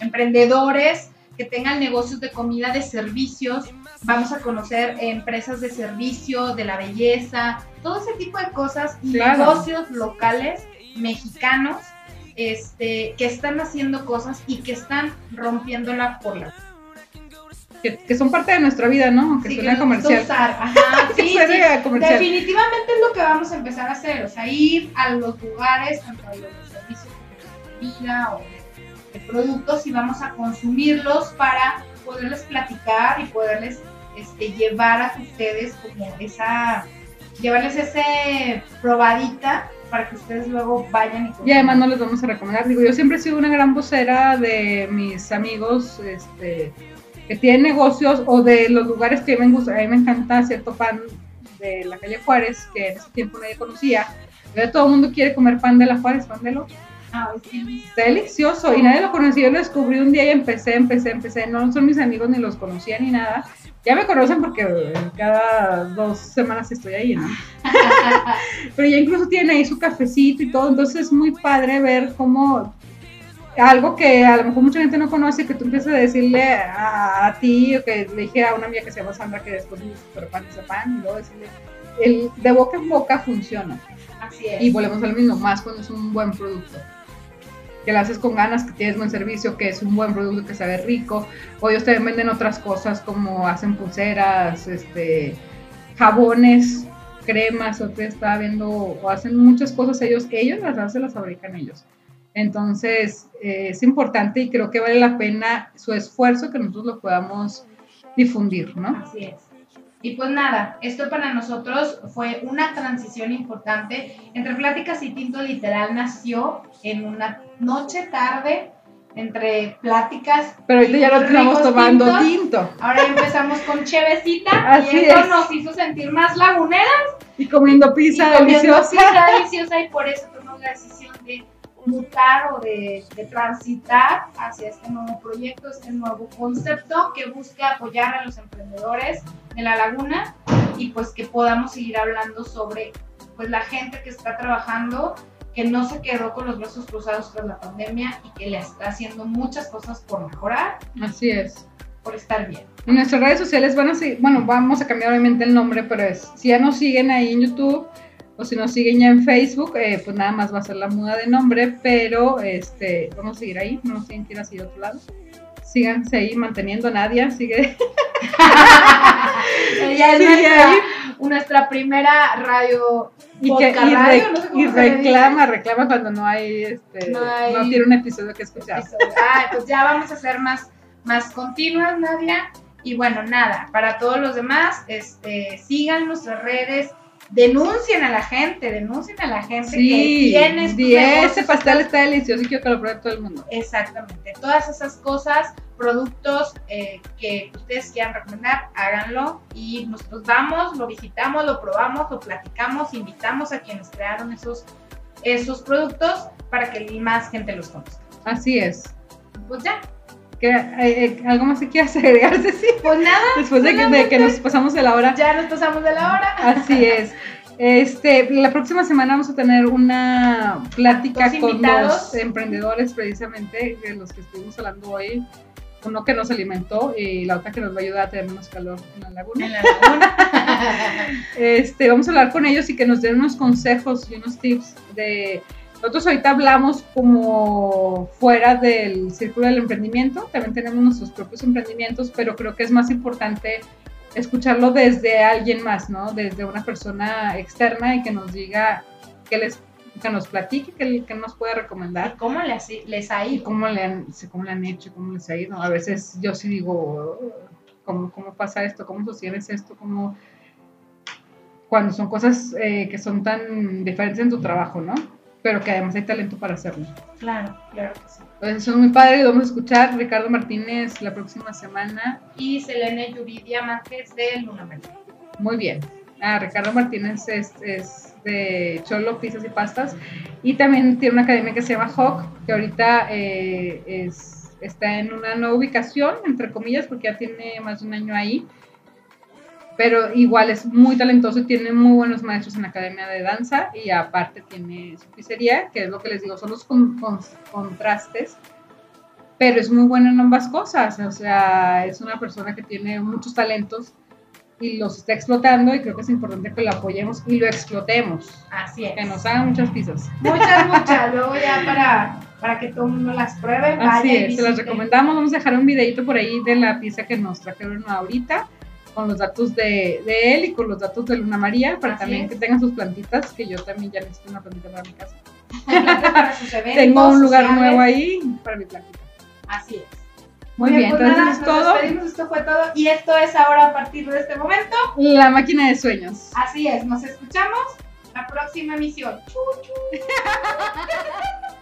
emprendedores que tengan negocios de comida, de servicios. Vamos a conocer empresas de servicio, de la belleza, todo ese tipo de cosas Claro. negocios locales mexicanos este, que están haciendo cosas y que están rompiéndola por la que, que son parte de nuestra vida, ¿no? Aunque Sí, suena que comercial. Ajá, sí, Suena sí. comercial. Definitivamente es lo que vamos a empezar a hacer, o sea, ir a los lugares, tanto a los servicios como de comida o de, de productos y vamos a consumirlos para poderles platicar y poderles este, llevar a ustedes como esa, llevarles ese probadita para que ustedes luego vayan y Y además no les vamos a recomendar. Digo, yo siempre he sido una gran vocera de mis amigos este, que tienen negocios o de los lugares que me gusta. A mí me encanta cierto pan de la calle Juárez, que en ese tiempo nadie conocía. Ahora todo el mundo quiere comer pan de la Juárez, pan de lo. Ah, sí. Está delicioso y nadie lo conocía. Yo lo descubrí un día y empecé, empecé, empecé. No son mis amigos ni los conocía ni nada. Ya me conocen porque cada dos semanas estoy ahí, ¿no? Pero ya incluso tienen ahí su cafecito y todo. Entonces es muy padre ver cómo algo que a lo mejor mucha gente no conoce, que tú empiezas a decirle a, a ti, o que le dije a una amiga que se llama Sandra que después me super pan ese pan, y luego decirle, el de boca en boca funciona. Así es. Y volvemos al mismo, más cuando es un buen producto. Que lo haces con ganas, que tienes buen servicio, que es un buen producto, que sabe rico. O ellos también venden otras cosas como hacen pulseras, este, jabones, cremas, o te estaba viendo, o hacen muchas cosas ellos, ellos las hacen, las fabrican ellos. Entonces, eh, es importante y creo que vale la pena su esfuerzo que nosotros lo podamos difundir, ¿no? Así es. Y pues nada, esto para nosotros fue una transición importante. Entre Pláticas y Tinto literal nació en una noche tarde entre pláticas. Pero ahorita ya lo estamos tomando tinto. Ahora empezamos con chevecita y eso nos hizo sentir más laguneras. Y comiendo pizza deliciosa. Pizza deliciosa y por eso tomamos la decisión de mutar o de, transitar hacia este nuevo proyecto, este nuevo concepto que busca apoyar a los emprendedores de la laguna y pues que podamos seguir hablando sobre pues la gente que está trabajando, que no se quedó con los brazos cruzados tras la pandemia y que le está haciendo muchas cosas por mejorar. Así es. Por estar bien. En nuestras redes sociales van a seguir, bueno, vamos a cambiar obviamente el nombre, pero es, si ya nos siguen ahí en YouTube, o si nos siguen ya en Facebook, eh, pues nada más va a ser la muda de nombre, pero este, vamos a seguir ahí, no nos tienen que ir así de otro lado. Síganse ahí manteniendo, Nadia, sigue. Ella es nuestra, nuestra, primera radio. Y, que, y, reclama, reclama cuando no hay, este, no, tiene un episodio que escuchar. Ah, pues ya vamos a hacer más, más continuas, Nadia. Y bueno, nada, para todos los demás, este, sigan nuestras redes, denuncien a la gente, denuncien a la gente que tiene ese pastel está delicioso y quiero que lo pruebe todo el mundo. Exactamente, todas esas cosas, productos eh, que ustedes quieran recomendar, háganlo y nosotros vamos, lo visitamos, lo probamos, lo platicamos, invitamos a quienes crearon esos, esos productos para que más gente los conozca. Así es. Pues ya, ¿Qué, eh, eh, ¿Algo más que quieras agregar, sí Pues nada. Después de que, nos pasamos de la hora. Ya nos pasamos de la hora. Así es. Este, la próxima semana vamos a tener una plática con los emprendedores, precisamente, de los que estuvimos hablando hoy. Uno que nos alimentó y la otra que nos va a ayudar a tener más calor en la laguna. En la laguna. este, vamos a hablar con ellos y que nos den unos consejos y unos tips de nosotros ahorita hablamos como fuera del círculo del emprendimiento, también tenemos nuestros propios emprendimientos, pero creo que es más importante escucharlo desde alguien más, ¿no? Desde una persona externa y que nos diga, que les que nos platique, que, que nos puede recomendar. ¿Cómo les, les ha ido? ¿Cómo le, han, cómo le han hecho? ¿Cómo les ha ido? A veces yo sí digo, ¿cómo, cómo pasa esto? ¿Cómo sostienes esto? ¿Cómo...? Cuando son cosas eh, que son tan diferentes en tu trabajo, ¿no? Pero que además hay talento para hacerlo. Claro, claro que sí. Pues eso es muy padre, vamos a escuchar Ricardo Martínez la próxima semana. Y Selene Yuridia Márquez de Luna Muy bien. Ah, Ricardo Martínez es, es, de Cholo, Pizzas y Pastas. Y también tiene una academia que se llama Hawk, que ahorita eh, es, está en una nueva ubicación, entre comillas, porque ya tiene más de un año ahí pero igual es muy talentoso y tiene muy buenos maestros en la academia de danza y aparte tiene su pizzería, que es lo que les digo, son los contrastes, pero es muy bueno en ambas cosas, o sea, es una persona que tiene muchos talentos y los está explotando y creo que es importante que lo apoyemos y lo explotemos. Así es. Que nos hagan muchas pizzas. Muchas, muchas, luego ya para, para que todo el mundo las pruebe. Así es, se las recomendamos, vamos a dejar un videito por ahí de la pizza que nos trajeron ahorita con los datos de, de, él y con los datos de Luna María, para también que tengan sus plantitas, que yo también ya necesito una plantita para mi casa. para sus eventos, Tengo un lugar nuevo ahí para mi plantita. Así es. Muy bien, pues entonces es todo. esto fue todo. Y esto es ahora a partir de este momento. La máquina de sueños. Así es, nos escuchamos la próxima emisión.